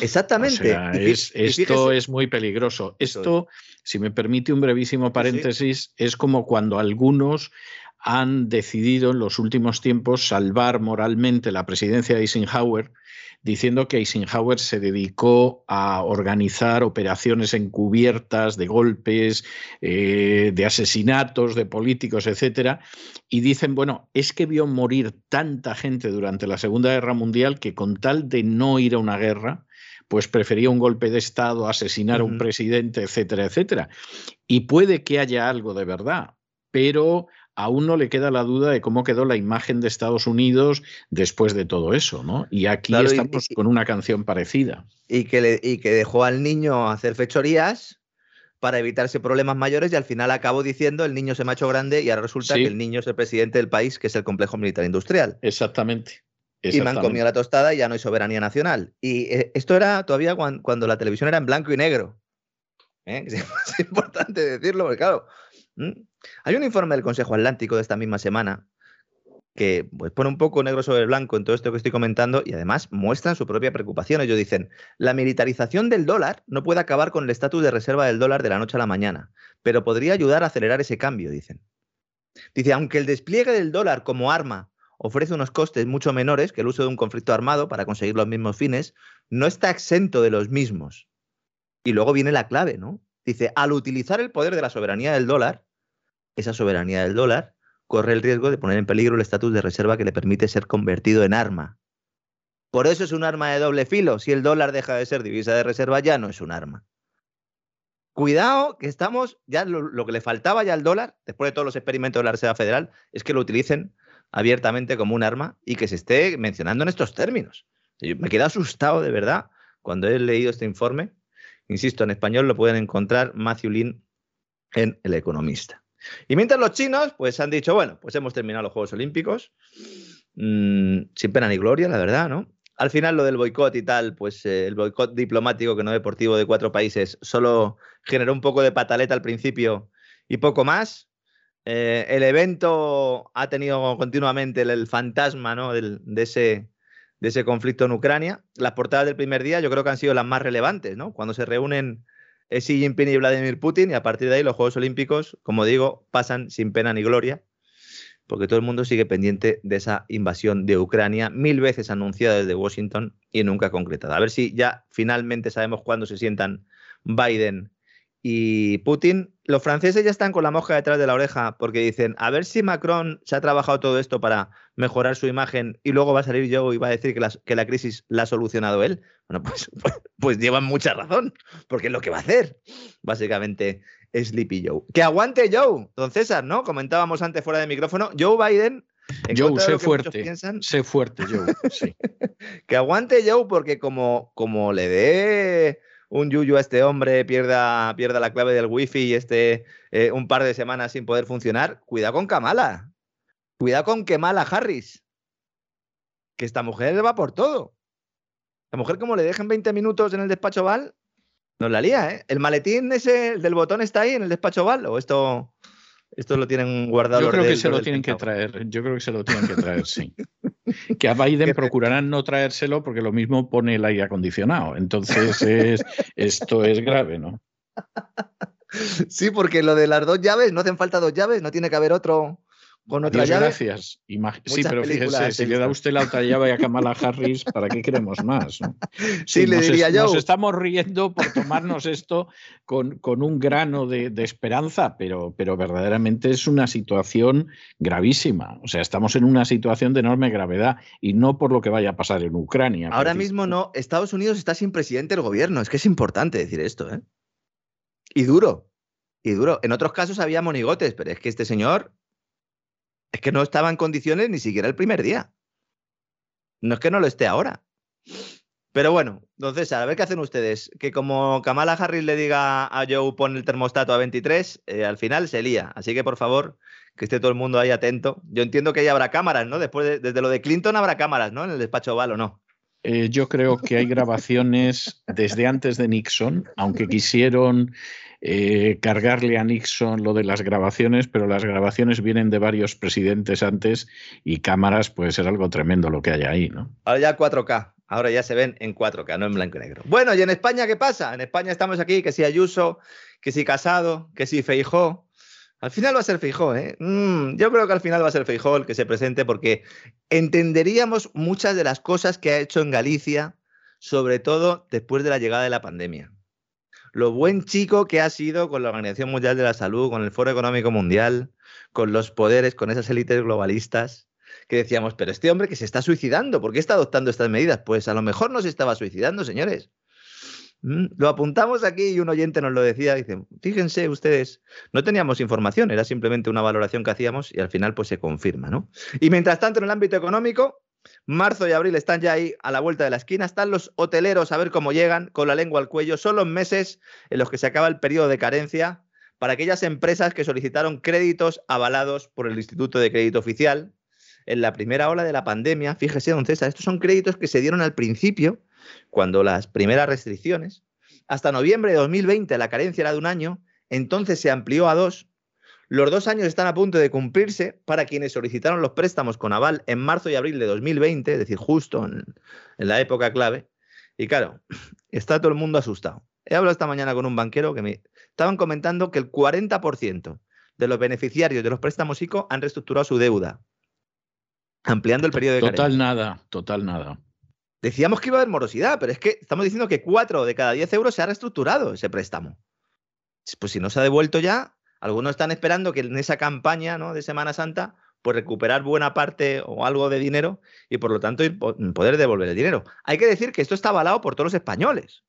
Exactamente.
esto es muy peligroso. Esto, si me permite un brevísimo paréntesis, es como cuando algunos han decidido en los últimos tiempos salvar moralmente la presidencia de Eisenhower, diciendo que Eisenhower se dedicó a organizar operaciones encubiertas de golpes, eh, de asesinatos de políticos, etcétera, y dicen, bueno, es que vio morir tanta gente durante la Segunda Guerra Mundial que con tal de no ir a una guerra, pues prefería un golpe de Estado, asesinar a un presidente, etcétera, etcétera. Y puede que haya algo de verdad, pero aún no le queda la duda de cómo quedó la imagen de Estados Unidos después de todo eso, ¿no? Y aquí estamos con una canción parecida.
Y que, y que dejó al niño hacer fechorías para evitarse problemas mayores y al final acabó diciendo el niño se me ha hecho grande y ahora resulta que el niño es el presidente del país, que es el complejo militar industrial.
Exactamente.
Y me han comido la tostada y ya no hay soberanía nacional. Y eh, esto era todavía cuando, la televisión era en blanco y negro. ¿eh? [LAUGHS] Es importante decirlo, porque claro, hay un informe del Consejo Atlántico de esta misma semana que pues, pone un poco negro sobre blanco en todo esto que estoy comentando y además muestran su propia preocupación. Ellos dicen, la militarización del dólar no puede acabar con el estatus de reserva del dólar de la noche a la mañana, pero podría ayudar a acelerar ese cambio, dicen. Dice, aunque el despliegue del dólar como arma ofrece unos costes mucho menores que el uso de un conflicto armado para conseguir los mismos fines, no está exento de los mismos. Y luego viene la clave, ¿no? Dice, al utilizar el poder de la soberanía del dólar, esa soberanía del dólar corre el riesgo de poner en peligro el estatus de reserva que le permite ser convertido en arma. Por eso es un arma de doble filo. Si el dólar deja de ser divisa de reserva, ya no es un arma. Cuidado, que estamos, ya lo, que le faltaba ya al dólar, después de todos los experimentos de la Reserva Federal, es que lo utilicen abiertamente como un arma y que se esté mencionando en estos términos. Me quedé asustado de verdad cuando he leído este informe. Insisto, en español lo pueden encontrar Matthew Lin en El Economista. Y mientras los chinos, pues han dicho, bueno, pues hemos terminado los Juegos Olímpicos, mm, sin pena ni gloria, la verdad, ¿no? Al final lo del boicot y tal, pues eh, el boicot diplomático que no deportivo de cuatro países solo generó un poco de pataleta al principio y poco más. Eh, el evento ha tenido continuamente el, fantasma ¿no? de, ese, de ese conflicto en Ucrania. Las portadas del primer día yo creo que han sido las más relevantes, ¿no? Cuando se reúnen es Xi Jinping y Vladimir Putin y a partir de ahí los Juegos Olímpicos, como digo, pasan sin pena ni gloria, porque todo el mundo sigue pendiente de esa invasión de Ucrania, mil veces anunciada desde Washington y nunca concretada. A ver si ya finalmente sabemos cuándo se sientan Biden y Putin. Los franceses ya están con la mosca detrás de la oreja porque dicen, a ver si Macron se ha trabajado todo esto para mejorar su imagen y luego va a salir Joe y va a decir que la, que la crisis la ha solucionado él. Bueno, pues, pues, [LAUGHS] pues, llevan mucha razón, porque es lo que va a hacer, básicamente, Sleepy Joe. Que aguante Joe, don César, ¿no? Comentábamos antes fuera de micrófono, Joe Biden...
Joe, sé fuerte, sé fuerte, Joe, [LAUGHS] sí.
que aguante Joe porque como, como le dé un yuyu a este hombre, pierda, pierda la clave del wifi y esté eh, un par de semanas sin poder funcionar, cuidado con Kamala. Cuidado con Kamala Harris. Que esta mujer va por todo. La mujer, como le dejen 20 minutos en el despacho Val, nos la lía, ¿eh? ¿El maletín ese del botón está ahí en el despacho Val? ¿O esto, esto lo tienen guardado?
Yo creo que se lo tienen que traer. Yo creo que se lo tienen que traer, sí. [LAUGHS] que a Biden procurarán no traérselo porque lo mismo pone el aire acondicionado. Entonces, es, esto es grave, ¿no? [LAUGHS]
Sí, porque lo de las dos llaves, no hacen falta dos llaves, no tiene que haber otro, con otra llave.
Gracias. sí, pero fíjese, si le da usted la otra llave a Kamala Harris, ¿para qué queremos más? [LAUGHS]
Sí, le diría yo.
Nos estamos riendo por tomarnos esto con, con un grano de, esperanza, pero, pero verdaderamente es una situación gravísima. O sea, estamos en una situación de enorme gravedad y no por lo que vaya a pasar en Ucrania.
Ahora mismo no. Estados Unidos está sin presidente del gobierno. Es que es importante decir esto, ¿eh? Y duro. Y duro. En otros casos había monigotes, pero es que este señor es que no estaba en condiciones ni siquiera el primer día. No es que no lo esté ahora. Pero bueno, entonces, a ver qué hacen ustedes. Que como Kamala Harris le diga a Joe pon el termostato a 23, eh, al final se lía. Así que por favor, que esté todo el mundo ahí atento. Yo entiendo que ahí habrá cámaras, ¿no? Después desde lo de Clinton habrá cámaras, ¿no? En el despacho oval o no.
Eh, yo creo que hay grabaciones desde antes de Nixon, aunque quisieron eh, cargarle a Nixon lo de las grabaciones, pero las grabaciones vienen de varios presidentes antes y cámaras puede ser algo tremendo lo que hay ahí, ¿no?
Ahora ya 4K, ahora ya se ven en 4K, no en blanco y negro. Bueno, ¿y en España qué pasa? En España estamos aquí, que si Ayuso, que si Casado, que si Feijó. Al final va a ser Feijó, ¿eh? Mm, yo creo que al final va a ser Feijó el que se presente porque entenderíamos muchas de las cosas que ha hecho en Galicia, sobre todo después de la llegada de la pandemia lo buen chico que ha sido con la Organización Mundial de la Salud, con el Foro Económico Mundial, con los poderes, con esas élites globalistas, que decíamos, pero este hombre que se está suicidando, ¿por qué está adoptando estas medidas? Pues a lo mejor no se estaba suicidando, señores. Mm, lo apuntamos aquí y un oyente nos lo decía, dice, fíjense ustedes, no teníamos información, era simplemente una valoración que hacíamos y al final pues se confirma, ¿no? Y mientras tanto en el ámbito económico, Marzo y abril están ya ahí a la vuelta de la esquina. Están los hoteleros a ver cómo llegan con la lengua al cuello. Son los meses en los que se acaba el periodo de carencia para aquellas empresas que solicitaron créditos avalados por el Instituto de Crédito Oficial en la primera ola de la pandemia. Fíjese, don César, estos son créditos que se dieron al principio, cuando las primeras restricciones, hasta noviembre de 2020 la carencia era de un año, entonces se amplió a dos los dos años están a punto de cumplirse para quienes solicitaron los préstamos con aval en marzo y abril de 2020, es decir, justo en, la época clave. Y claro, [SNIFFS] está todo el mundo asustado. He hablado esta mañana con un banquero que me estaban comentando que el 40% de los beneficiarios de los préstamos ICO han reestructurado su deuda, ampliando el periodo de
Total nada, total nada.
Decíamos que iba a haber morosidad, pero es que estamos diciendo que 4 de cada 10 euros se ha reestructurado ese préstamo. Pues si no se ha devuelto ya, algunos están esperando que en esa campaña ¿no? de Semana Santa, pues recuperar buena parte o algo de dinero y por lo tanto poder devolver el dinero. Hay que decir que esto está avalado por todos los españoles.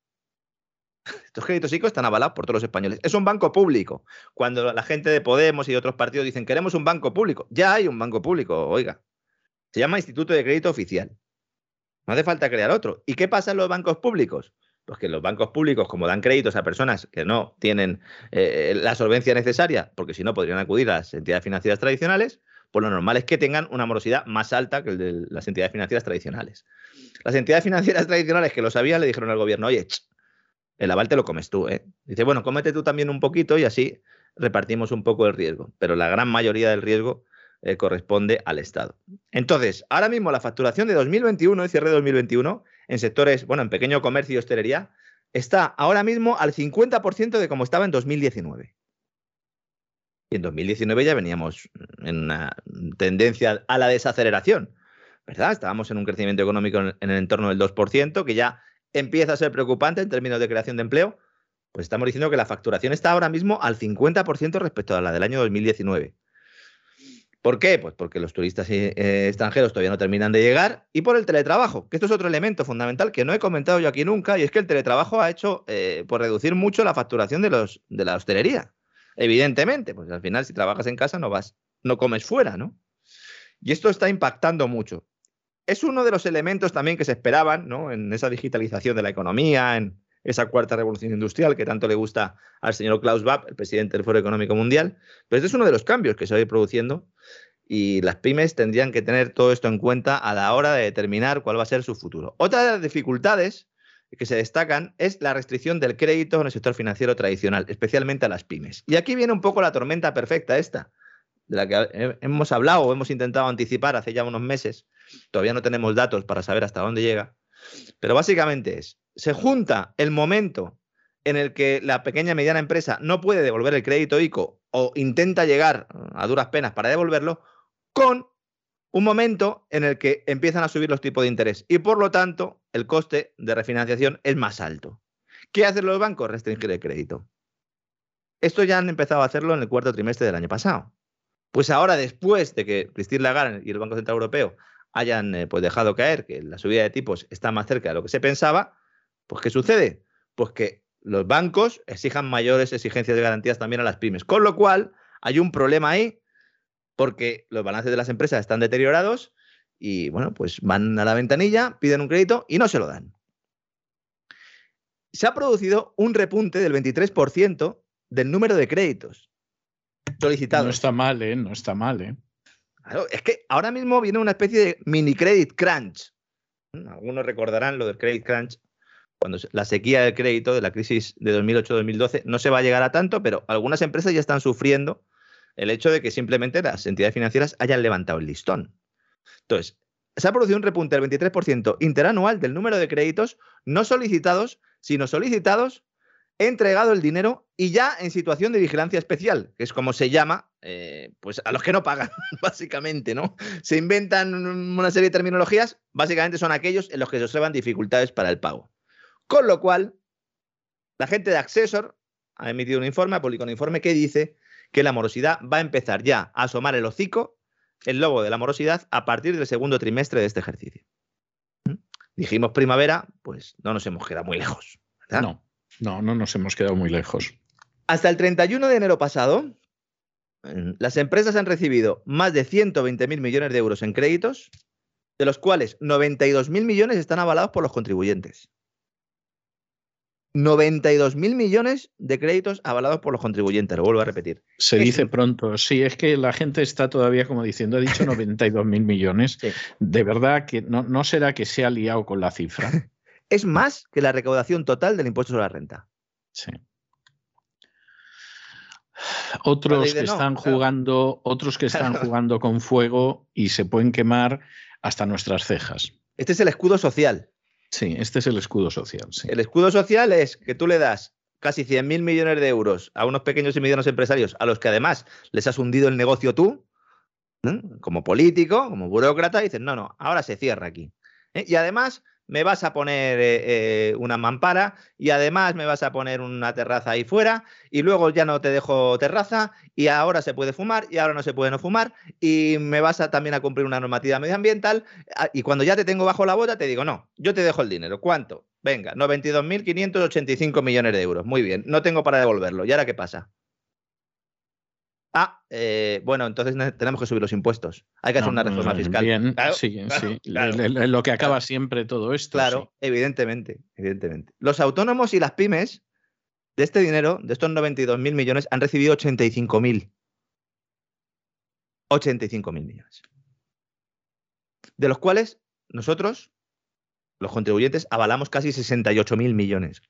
[LAUGHS] Estos créditos ICO están avalados por todos los españoles. Es un banco público. Cuando la gente de Podemos y otros partidos dicen queremos un banco público, ya hay un banco público, oiga. Se llama Instituto de Crédito Oficial. No hace falta crear otro. ¿Y qué pasa en los bancos públicos? Pues que los bancos públicos, como dan créditos a personas que no tienen eh, la solvencia necesaria, porque si no podrían acudir a las entidades financieras tradicionales, pues lo normal es que tengan una morosidad más alta que el de las entidades financieras tradicionales. Las entidades financieras tradicionales que lo sabían le dijeron al gobierno, oye, el aval te lo comes tú, ¿eh? Dice, bueno, cómete tú también un poquito y así repartimos un poco el riesgo. Pero la gran mayoría del riesgo eh, corresponde al Estado. Entonces, ahora mismo la facturación de 2021, de cierre de 2021, en sectores, bueno, en pequeño comercio y hostelería, está ahora mismo al 50% de como estaba en 2019. Y en 2019 ya veníamos en una tendencia a la desaceleración, ¿verdad? Estábamos en un crecimiento económico en el entorno del 2%, que ya empieza a ser preocupante en términos de creación de empleo. Pues estamos diciendo que la facturación está ahora mismo al 50% respecto a la del año 2019. ¿Por qué? Pues porque los turistas eh, eh, extranjeros todavía no terminan de llegar y por el teletrabajo, que esto es otro elemento fundamental que no he comentado yo aquí nunca y es que el teletrabajo ha hecho eh, por reducir mucho la facturación de, los, de la hostelería. Evidentemente, pues al final si trabajas en casa no vas, no comes fuera, ¿no? Y esto está impactando mucho. Es uno de los elementos también que se esperaban, ¿no? En esa digitalización de la economía, en esa cuarta revolución industrial que tanto le gusta al señor Klaus Schwab, el presidente del Foro Económico Mundial. Pero este es uno de los cambios que se va a ir produciendo y las pymes tendrían que tener todo esto en cuenta a la hora de determinar cuál va a ser su futuro. Otra de las dificultades que se destacan es la restricción del crédito en el sector financiero tradicional, especialmente a las pymes. Y aquí viene un poco la tormenta perfecta esta, de la que hemos hablado o hemos intentado anticipar hace ya unos meses. Todavía no tenemos datos para saber hasta dónde llega. Pero básicamente es, se junta el momento en el que la pequeña y mediana empresa no puede devolver el crédito ICO o intenta llegar a duras penas para devolverlo, con un momento en el que empiezan a subir los tipos de interés y por lo tanto el coste de refinanciación es más alto. ¿Qué hacen los bancos? Restringir el crédito. Esto ya han empezado a hacerlo en el cuarto trimestre del año pasado. Pues ahora, después de que Christine Lagarde y el Banco Central Europeo hayan eh, pues dejado caer que la subida de tipos está más cerca de lo que se pensaba, pues ¿qué sucede? Pues que los bancos exijan mayores exigencias de garantías también a las pymes. Con lo cual, hay un problema ahí porque los balances de las empresas están deteriorados y, bueno, pues van a la ventanilla, piden un crédito y no se lo dan. Se ha producido un repunte del 23% del número de créditos solicitados.
No está mal, ¿eh? No está mal, ¿eh?
Claro, es que ahora mismo viene una especie de mini credit crunch. Algunos recordarán lo del credit crunch cuando la sequía del crédito de la crisis de 2008-2012 no se va a llegar a tanto, pero algunas empresas ya están sufriendo el hecho de que simplemente las entidades financieras hayan levantado el listón. Entonces, se ha producido un repunte del 23% interanual del número de créditos no solicitados, sino solicitados, entregado el dinero y ya en situación de vigilancia especial, que es como se llama, eh, pues a los que no pagan, [LAUGHS] básicamente, ¿no? Se inventan una serie de terminologías, básicamente son aquellos en los que se observan dificultades para el pago. Con lo cual, la gente de Accessor ha emitido un informe, ha publicado un informe que dice que la morosidad va a empezar ya a asomar el hocico, el lobo de la morosidad, a partir del segundo trimestre de este ejercicio. ¿Mm? Dijimos primavera, pues no nos hemos quedado muy lejos.
No, no, no nos hemos quedado muy lejos.
Hasta el 31 de enero pasado, las empresas han recibido más de 120.000 millones de euros en créditos, de los cuales 92.000 millones están avalados por los contribuyentes. 92 mil millones de créditos avalados por los contribuyentes, lo vuelvo a repetir.
Se dice pronto, sí, es que la gente está todavía como diciendo, ha dicho [LAUGHS] 92 mil millones. De verdad que no, no será que se ha liado con la cifra. [LAUGHS]
es más que la recaudación total del impuesto sobre la renta.
Sí. Otros que están jugando, otros que están jugando con fuego y se pueden quemar hasta nuestras cejas.
Este es el escudo social.
Sí, este es el escudo social.
El escudo social es que tú le das casi 100.000 millones de euros a unos pequeños y medianos empresarios a los que además les has hundido el negocio tú, como político, como burócrata, y dices, no, no, ahora se cierra aquí. ¿eh? Y además me vas a poner eh, eh, una mampara y además me vas a poner una terraza ahí fuera y luego ya no te dejo terraza y ahora se puede fumar y ahora no se puede no fumar y me vas a también a cumplir una normativa medioambiental ah, y cuando ya te tengo bajo la bota te digo, no, yo te dejo el dinero. ¿Cuánto? Venga, 92.585 millones de euros. Muy bien, no tengo para devolverlo. ¿Y ahora qué pasa? Ah, eh, bueno, entonces tenemos que subir los impuestos. Hay que hacer una reforma fiscal.
Bien, sí, sí. lo que acaba siempre todo esto.
Claro, evidentemente, evidentemente. Los autónomos y las pymes de este dinero, de estos 92.000 millones, han recibido 85.000. 85.000 millones. De los cuales nosotros, los contribuyentes, avalamos casi 68.000 millones.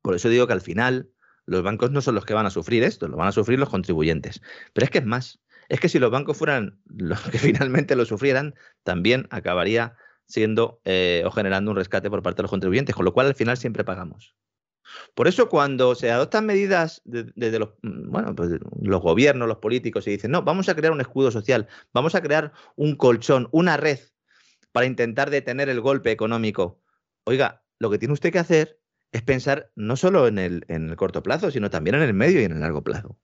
Por eso digo que al final los bancos no son los que van a sufrir esto, lo van a sufrir los contribuyentes. Pero es que es más, es que si los bancos fueran los que [LAUGHS] finalmente lo sufrieran, también acabaría siendo eh, o generando un rescate por parte de los contribuyentes, con lo cual al final siempre pagamos. Por eso cuando se adoptan medidas desde los, mm, bueno, pues los gobiernos, los políticos, y dicen, no, vamos a crear un escudo social, vamos a crear un colchón, una red para intentar detener el golpe económico. Oiga, lo que tiene usted que hacer es pensar no solo en el, en el corto plazo, sino también en el medio y en el largo plazo.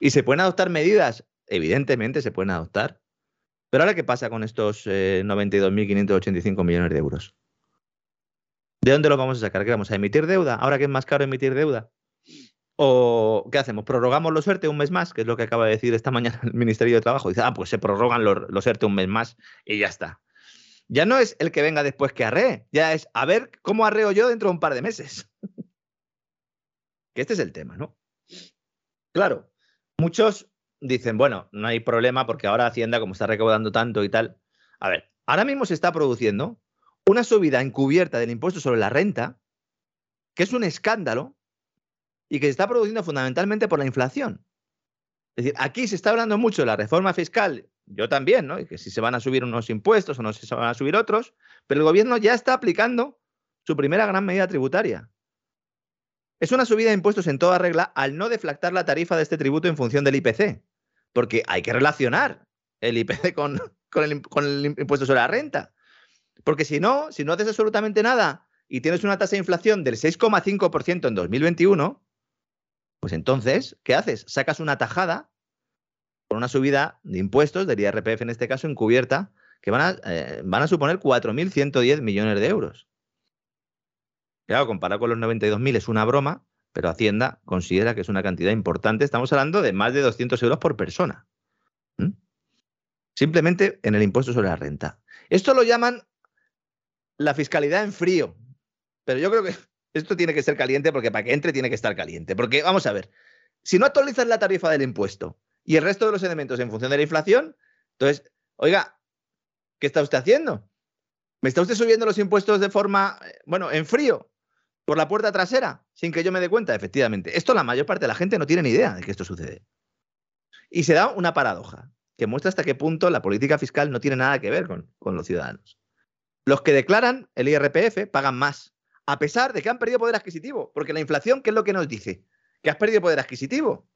Y se pueden adoptar medidas, evidentemente se pueden adoptar. Pero ahora, ¿qué pasa con estos 92.585 eh, millones de euros? ¿De dónde los vamos a sacar? ¿Qué vamos a emitir deuda? ¿Ahora que es más caro emitir deuda? ¿O qué hacemos? ¿Prorrogamos los ERTE un mes más? Que es lo que acaba de decir esta mañana el [LAUGHS] Ministerio de Trabajo. Dice, ah, pues se prorrogan los, los ERTE un mes más y ya está ya no es el que venga después que arree, ya es a ver cómo arreo yo dentro de un par de meses. [LAUGHS] que este es el tema, ¿no? Claro, muchos dicen, bueno, no hay problema porque ahora Hacienda, como está recaudando tanto y tal. A ver, ahora mismo se está produciendo una subida encubierta del impuesto sobre la renta, que es un escándalo y que se está produciendo fundamentalmente por la inflación. Es decir, aquí se está hablando mucho de la reforma fiscal yo también, ¿no? Y que si se van a subir unos impuestos o no se van a subir otros, pero el gobierno ya está aplicando su primera gran medida tributaria. Es una subida de impuestos en toda regla al no deflactar la tarifa de este tributo en función del IPC, porque hay que relacionar el IPC [LAUGHS] con, el, con el impuesto sobre la renta. Porque si no, si no haces absolutamente nada y tienes una tasa de inflación del 6,5% en 2021, pues entonces, ¿qué haces? Sacas una tajada con una subida de impuestos, del IRPF en este caso, encubierta, que van a, eh, suponer 4.110 millones de euros. Claro, comparado con los 92.000 es una broma, pero Hacienda considera que es una cantidad importante. Estamos hablando de más de 200 euros por persona. Simplemente en el impuesto sobre la renta. Esto lo llaman la fiscalidad en frío. Pero yo creo que esto tiene que ser caliente porque para que entre tiene que estar caliente. Porque vamos a ver, si no actualizas la tarifa del impuesto y el resto de los elementos en función de la inflación, entonces, oiga, ¿qué está usted haciendo? ¿Me está usted subiendo los impuestos de forma, bueno, en frío, por la puerta trasera, sin que yo me dé cuenta? Efectivamente. Esto la mayor parte de la gente no tiene ni idea de que esto sucede. Y se da una paradoja que muestra hasta qué punto la política fiscal no tiene nada que ver con, con los ciudadanos. Los que declaran el IRPF pagan más, a pesar de que han perdido poder adquisitivo, porque la inflación, ¿qué es lo que nos dice? Que has perdido poder adquisitivo.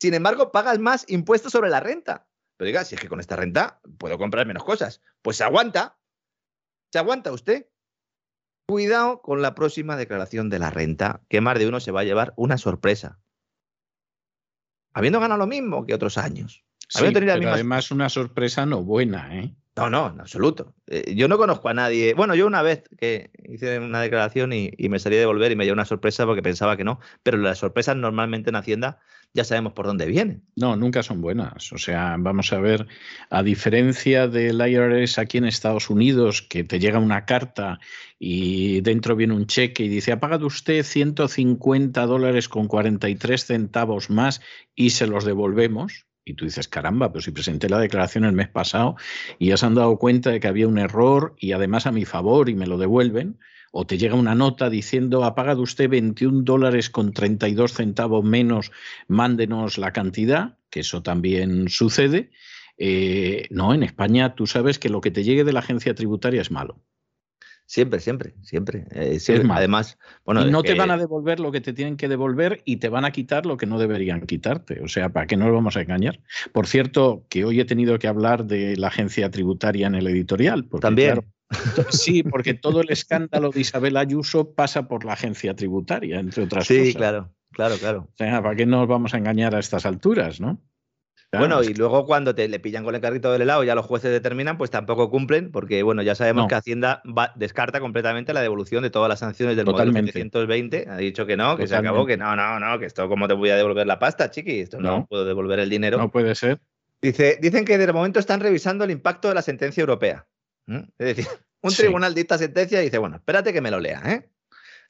Sin embargo, pagas más impuestos sobre la renta. Pero diga, si es que con esta renta puedo comprar menos cosas, pues se aguanta. ¿Se aguanta usted? Cuidado con la próxima declaración de la renta, que más de uno se va a llevar una sorpresa. Habiendo ganado lo mismo que otros años.
Sí, pero además una sorpresa no buena, ¿eh?
No, no, en absoluto. Eh, yo no conozco a nadie. Bueno, yo una vez que hice una declaración y, me salí de devolver y me dio una sorpresa porque pensaba que no, pero las sorpresas normalmente en Hacienda ya sabemos por dónde vienen.
No, nunca son buenas. O sea, vamos a ver, a diferencia del IRS aquí en Estados Unidos, que te llega una carta y dentro viene un cheque y dice, ha pagado usted 150 dólares con 43 centavos más y se los devolvemos y tú dices, caramba, pero si presenté la declaración el mes pasado y ya se han dado cuenta de que había un error y además a mi favor y me lo devuelven, o te llega una nota diciendo, ha pagado usted 21 dólares con 32 centavos menos, mándenos la cantidad, que eso también sucede. Eh, no, en España tú sabes que lo que te llegue de la agencia tributaria es malo.
Siempre, siempre, siempre.
Eh, Además, bueno, y no te van a devolver lo que te tienen que devolver y te van a quitar lo que no deberían quitarte. O sea, ¿para qué nos vamos a engañar? Por cierto, que hoy he tenido que hablar de la agencia tributaria en el editorial.
También.
Sí, porque [LAUGHS] todo el escándalo de Isabel Ayuso pasa por la agencia tributaria, entre otras cosas.
Sí, claro, claro, claro.
O sea, ¿para qué nos vamos a engañar a estas alturas, no?
bueno, y luego cuando te le pillan con el carrito del helado, ya los jueces determinan, pues tampoco cumplen, porque bueno, ya sabemos que Hacienda descarta completamente la devolución de todas las sanciones del Totalmente. modelo 720. Ha dicho que no, que se acabó, que no, no, no, que esto cómo te voy a devolver la pasta, chiqui, esto no, puedo devolver el dinero.
No puede ser.
Dice, dicen que de momento están revisando el impacto de la sentencia europea. Es decir, [LAUGHS] un tribunal dicta sentencia y dice, bueno, espérate que me lo lea, ¿eh?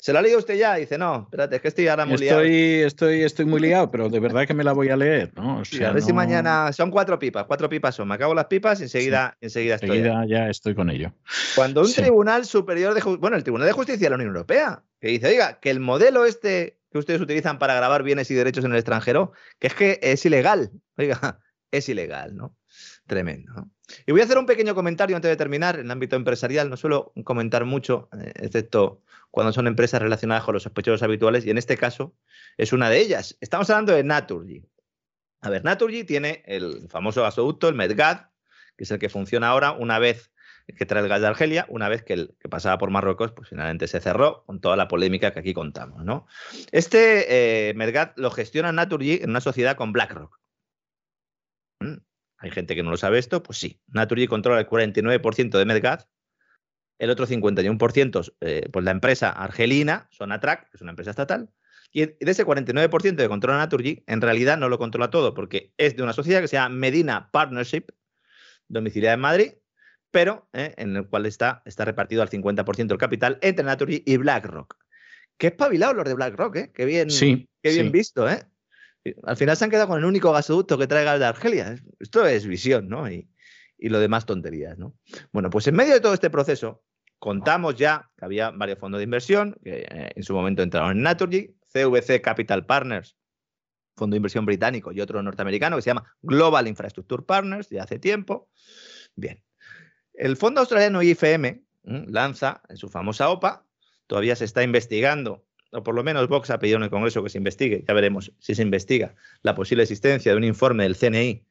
¿Se la ha leído usted ya? dice, no, espérate, es que estoy ahora muy
estoy,
liado.
Estoy, estoy muy liado, pero de verdad que me la voy a leer, ¿no?
a ver si mañana. Son cuatro pipas, cuatro pipas son. Me acabo las pipas y enseguida, enseguida estoy.
Enseguida ya estoy con ello.
Cuando un tribunal superior de bueno, el Tribunal de Justicia de la Unión Europea, que dice, oiga, que el modelo este que ustedes utilizan para grabar bienes y derechos en el extranjero, que es que es ilegal. Oiga, [LAUGHS] es ilegal, ¿no? Tremendo. Y voy a hacer un pequeño comentario antes de terminar. En el ámbito empresarial no suelo comentar mucho, eh, excepto cuando son empresas relacionadas con los sospechosos habituales, y en este caso es una de ellas. Estamos hablando de Naturgy. A ver, Naturgy tiene el famoso gasoducto, el Medgaz, que es el que funciona ahora una vez que trae el gas de Argelia, una vez que el que pasaba por Marruecos, pues finalmente se cerró con toda la polémica que aquí contamos. ¿no? Este eh, lo gestiona Naturgy en una sociedad con BlackRock. Hay gente que no lo sabe esto, pues sí. Naturgy controla el 49% de Medgaz el otro 51% eh, pues la empresa argelina, Sonatrack, que es una empresa estatal, y de ese 49% de controla Naturgy, en realidad no lo controla todo, porque es de una sociedad que se llama Medina Partnership, domiciliada en Madrid, pero eh, en el cual está, está repartido al 50% el capital entre Naturgy y BlackRock. Qué espabilados los de BlackRock, ¿eh? Qué bien, qué bien visto, ¿eh? Al final se han quedado con el único gasoducto que trae gas de Argelia. Esto es visión, ¿no? Y, y lo demás tonterías, ¿no? Bueno, pues en medio de todo este proceso, contamos ya que había varios fondos de inversión que eh, en su momento entraron en Naturgy, CVC Capital Partners, fondo de inversión británico, y otro norteamericano que se llama Global Infrastructure Partners, ya hace tiempo. Bien. El fondo australiano IFM lanza en su famosa OPA, todavía se está investigando, o por lo menos Vox ha pedido en el Congreso que se investigue, ya veremos si se investiga, la posible existencia de un informe del CNI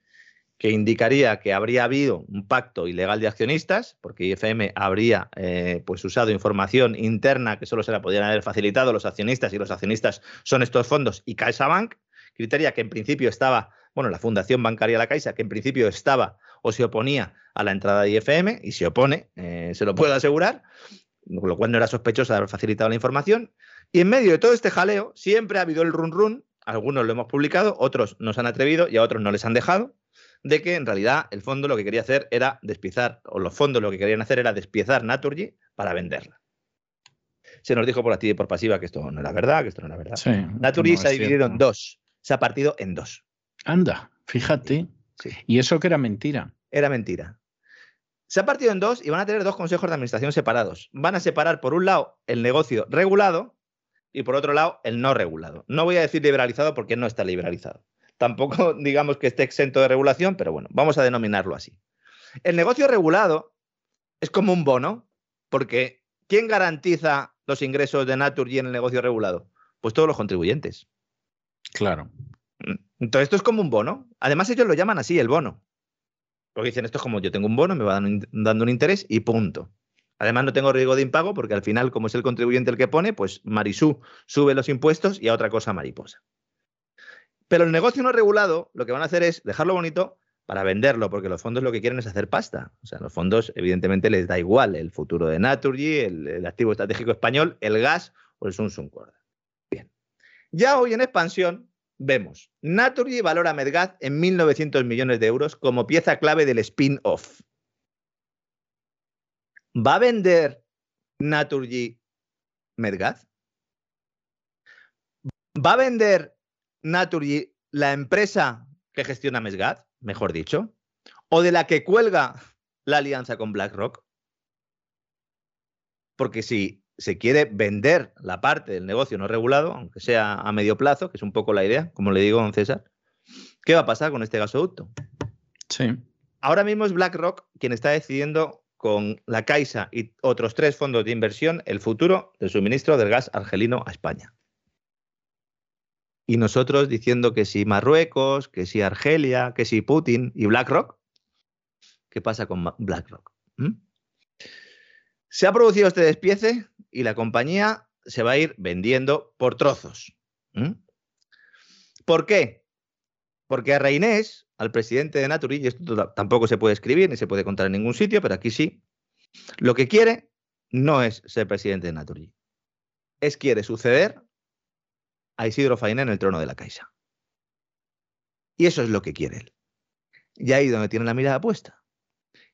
que indicaría que habría habido un pacto ilegal de accionistas, porque IFM habría eh, pues usado información interna que solo se la podían haber facilitado los accionistas y los accionistas son estos fondos y CaixaBank, criteria que en principio estaba, bueno, la Fundación Bancaria La Caixa, que en principio estaba o se oponía a la entrada de IFM y se opone, eh, se lo puedo asegurar, lo cual no era sospechosa de haber facilitado la información. Y en medio de todo este jaleo siempre ha habido el run run, algunos lo hemos publicado, otros nos han atrevido y a otros no les han dejado, de que en realidad el fondo lo que quería hacer era despiezar, o los fondos lo que querían hacer era despiezar Naturgy para venderla. Se nos dijo por activa y por pasiva que esto no era verdad, que esto no era verdad. Naturgy se ha dividido en dos, se ha partido en dos.
Anda, fíjate. ¿Y eso que era mentira?
Era mentira. Se ha partido en dos y van a tener dos consejos de administración separados. Van a separar, por un lado, el negocio regulado y por otro lado, el no regulado. No voy a decir liberalizado porque no está liberalizado. Tampoco [LAUGHS] digamos que esté exento de regulación, pero bueno, vamos a denominarlo así. El negocio regulado es como un bono, porque ¿quién garantiza los ingresos de Naturgy en el negocio regulado? Pues todos los contribuyentes.
Claro.
Entonces esto es como un bono. Además ellos lo llaman así, el bono. Porque dicen, esto es como yo tengo un bono, me va dando un interés y punto. Además no tengo riesgo de impago porque al final, como es el contribuyente el que pone, pues Marisú sube los impuestos y a otra cosa mariposa. Pero el negocio no regulado lo que van a hacer es dejarlo bonito para venderlo, porque los fondos lo que quieren es hacer pasta. O sea, los fondos evidentemente les da igual el futuro de Naturgy, el, activo estratégico español, el gas o el Samsung Corda. Bien. Ya hoy en expansión vemos Naturgy valora Medgaz en 1.900 millones de euros como pieza clave del spin-off. ¿Va a vender Naturgy Medgaz? ¿Va a vender Naturgy la empresa que gestiona Mesgaz, mejor dicho? ¿O de la que cuelga la alianza con BlackRock? Porque si se quiere vender la parte del negocio no regulado, aunque sea a medio plazo, que es un poco la idea, como le digo a don César, ¿qué va a pasar con este gasoducto?
Sí.
Ahora mismo es BlackRock quien está decidiendo con la Caixa y otros tres fondos de inversión el futuro del suministro del gas argelino a España. Y nosotros diciendo que si Marruecos, que si Argelia, que si Putin y BlackRock. ¿Qué pasa con BlackRock? ¿Mm? Se ha producido este despiece y la compañía se va a ir vendiendo por trozos. ¿Mm? ¿Por qué? Porque a Reinés, al presidente de Naturi, y esto tampoco se puede escribir ni se puede contar en ningún sitio, pero aquí sí, lo que quiere no es ser presidente de Naturi. Es quiere suceder a Isidro Faina en el trono de la Caixa. Y eso es lo que quiere él. Y ahí donde tiene la mirada puesta.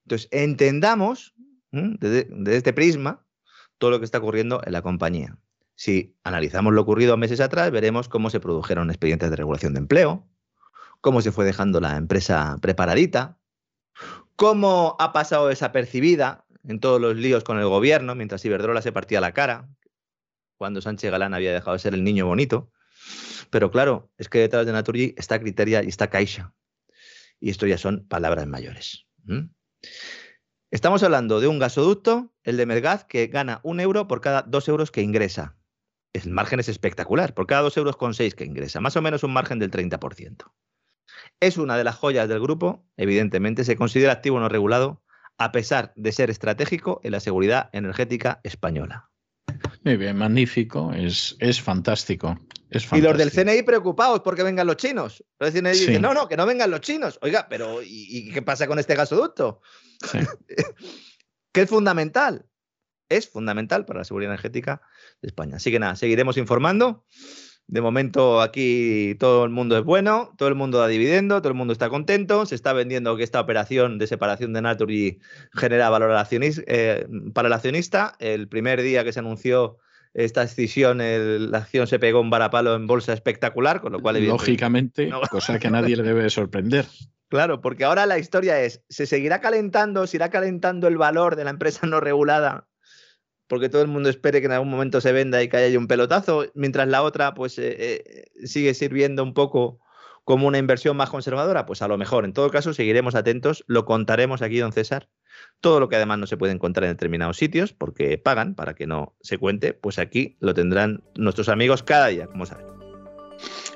Entonces, entendamos desde, desde, este prisma todo lo que está ocurriendo en la compañía. Si analizamos lo ocurrido meses atrás, veremos cómo se produjeron expedientes de regulación de empleo, cómo se fue dejando la empresa preparadita, cómo ha pasado desapercibida en todos los líos con el gobierno, mientras Iberdrola se partía la cara, cuando Sánchez Galán había dejado de ser el niño bonito. Pero claro, es que detrás de Naturgy está Criteria y está Caixa. Y esto ya son palabras mayores. Estamos hablando de un gasoducto, el de Mergaz, que gana un euro por cada dos euros que ingresa. El margen es espectacular, por cada dos euros con seis que ingresa, más o menos un margen del 30%. Es una de las joyas del grupo, evidentemente, se considera activo no regulado, a pesar de ser estratégico en la seguridad energética española.
Muy bien, magnífico, es, es fantástico.
Y los del CNI preocupados porque vengan los chinos. Los del CNI dicen, no, no, que no vengan los chinos. Oiga, pero ¿y, qué pasa con este gasoducto? [LAUGHS] que es fundamental. Es fundamental para la seguridad energética de España. Así que nada, seguiremos informando. De momento aquí todo el mundo es bueno, todo el mundo da dividendo, todo el mundo está contento, se está vendiendo que esta operación de separación de Naturgy genera valor eh, para el accionista. El primer día que se anunció esta decisión, la acción se pegó un varapalo en bolsa espectacular, con lo cual...
Lógicamente, cosa que a [LAUGHS] nadie le debe sorprender.
Claro, porque ahora la historia es, ¿se seguirá calentando, se irá calentando el valor de la empresa no regulada porque todo el mundo espere que en algún momento se venda y que haya un pelotazo, mientras la otra pues eh, eh, sigue sirviendo un poco como una inversión más conservadora, pues a lo mejor. En todo caso, seguiremos atentos, lo contaremos aquí, don César. Todo lo que además no se puede encontrar en determinados sitios, porque pagan para que no se cuente, pues aquí lo tendrán nuestros amigos cada día, como saben.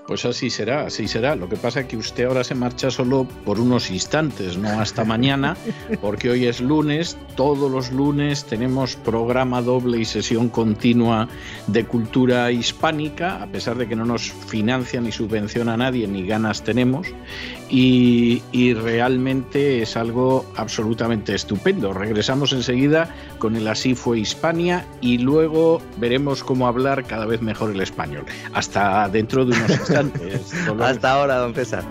Pues así será, así será. Lo que pasa es que usted ahora se marcha solo por unos instantes, no hasta mañana, porque hoy es lunes, todos los lunes tenemos programa doble y sesión continua de cultura hispánica, a pesar de que no nos financia ni subvenciona a nadie, ni ganas tenemos, y, y realmente es algo absolutamente estupendo. Regresamos enseguida con el Así fue Hispania y luego veremos cómo hablar cada vez mejor el español. Hasta dentro de unos instantes
hasta ahora, don César.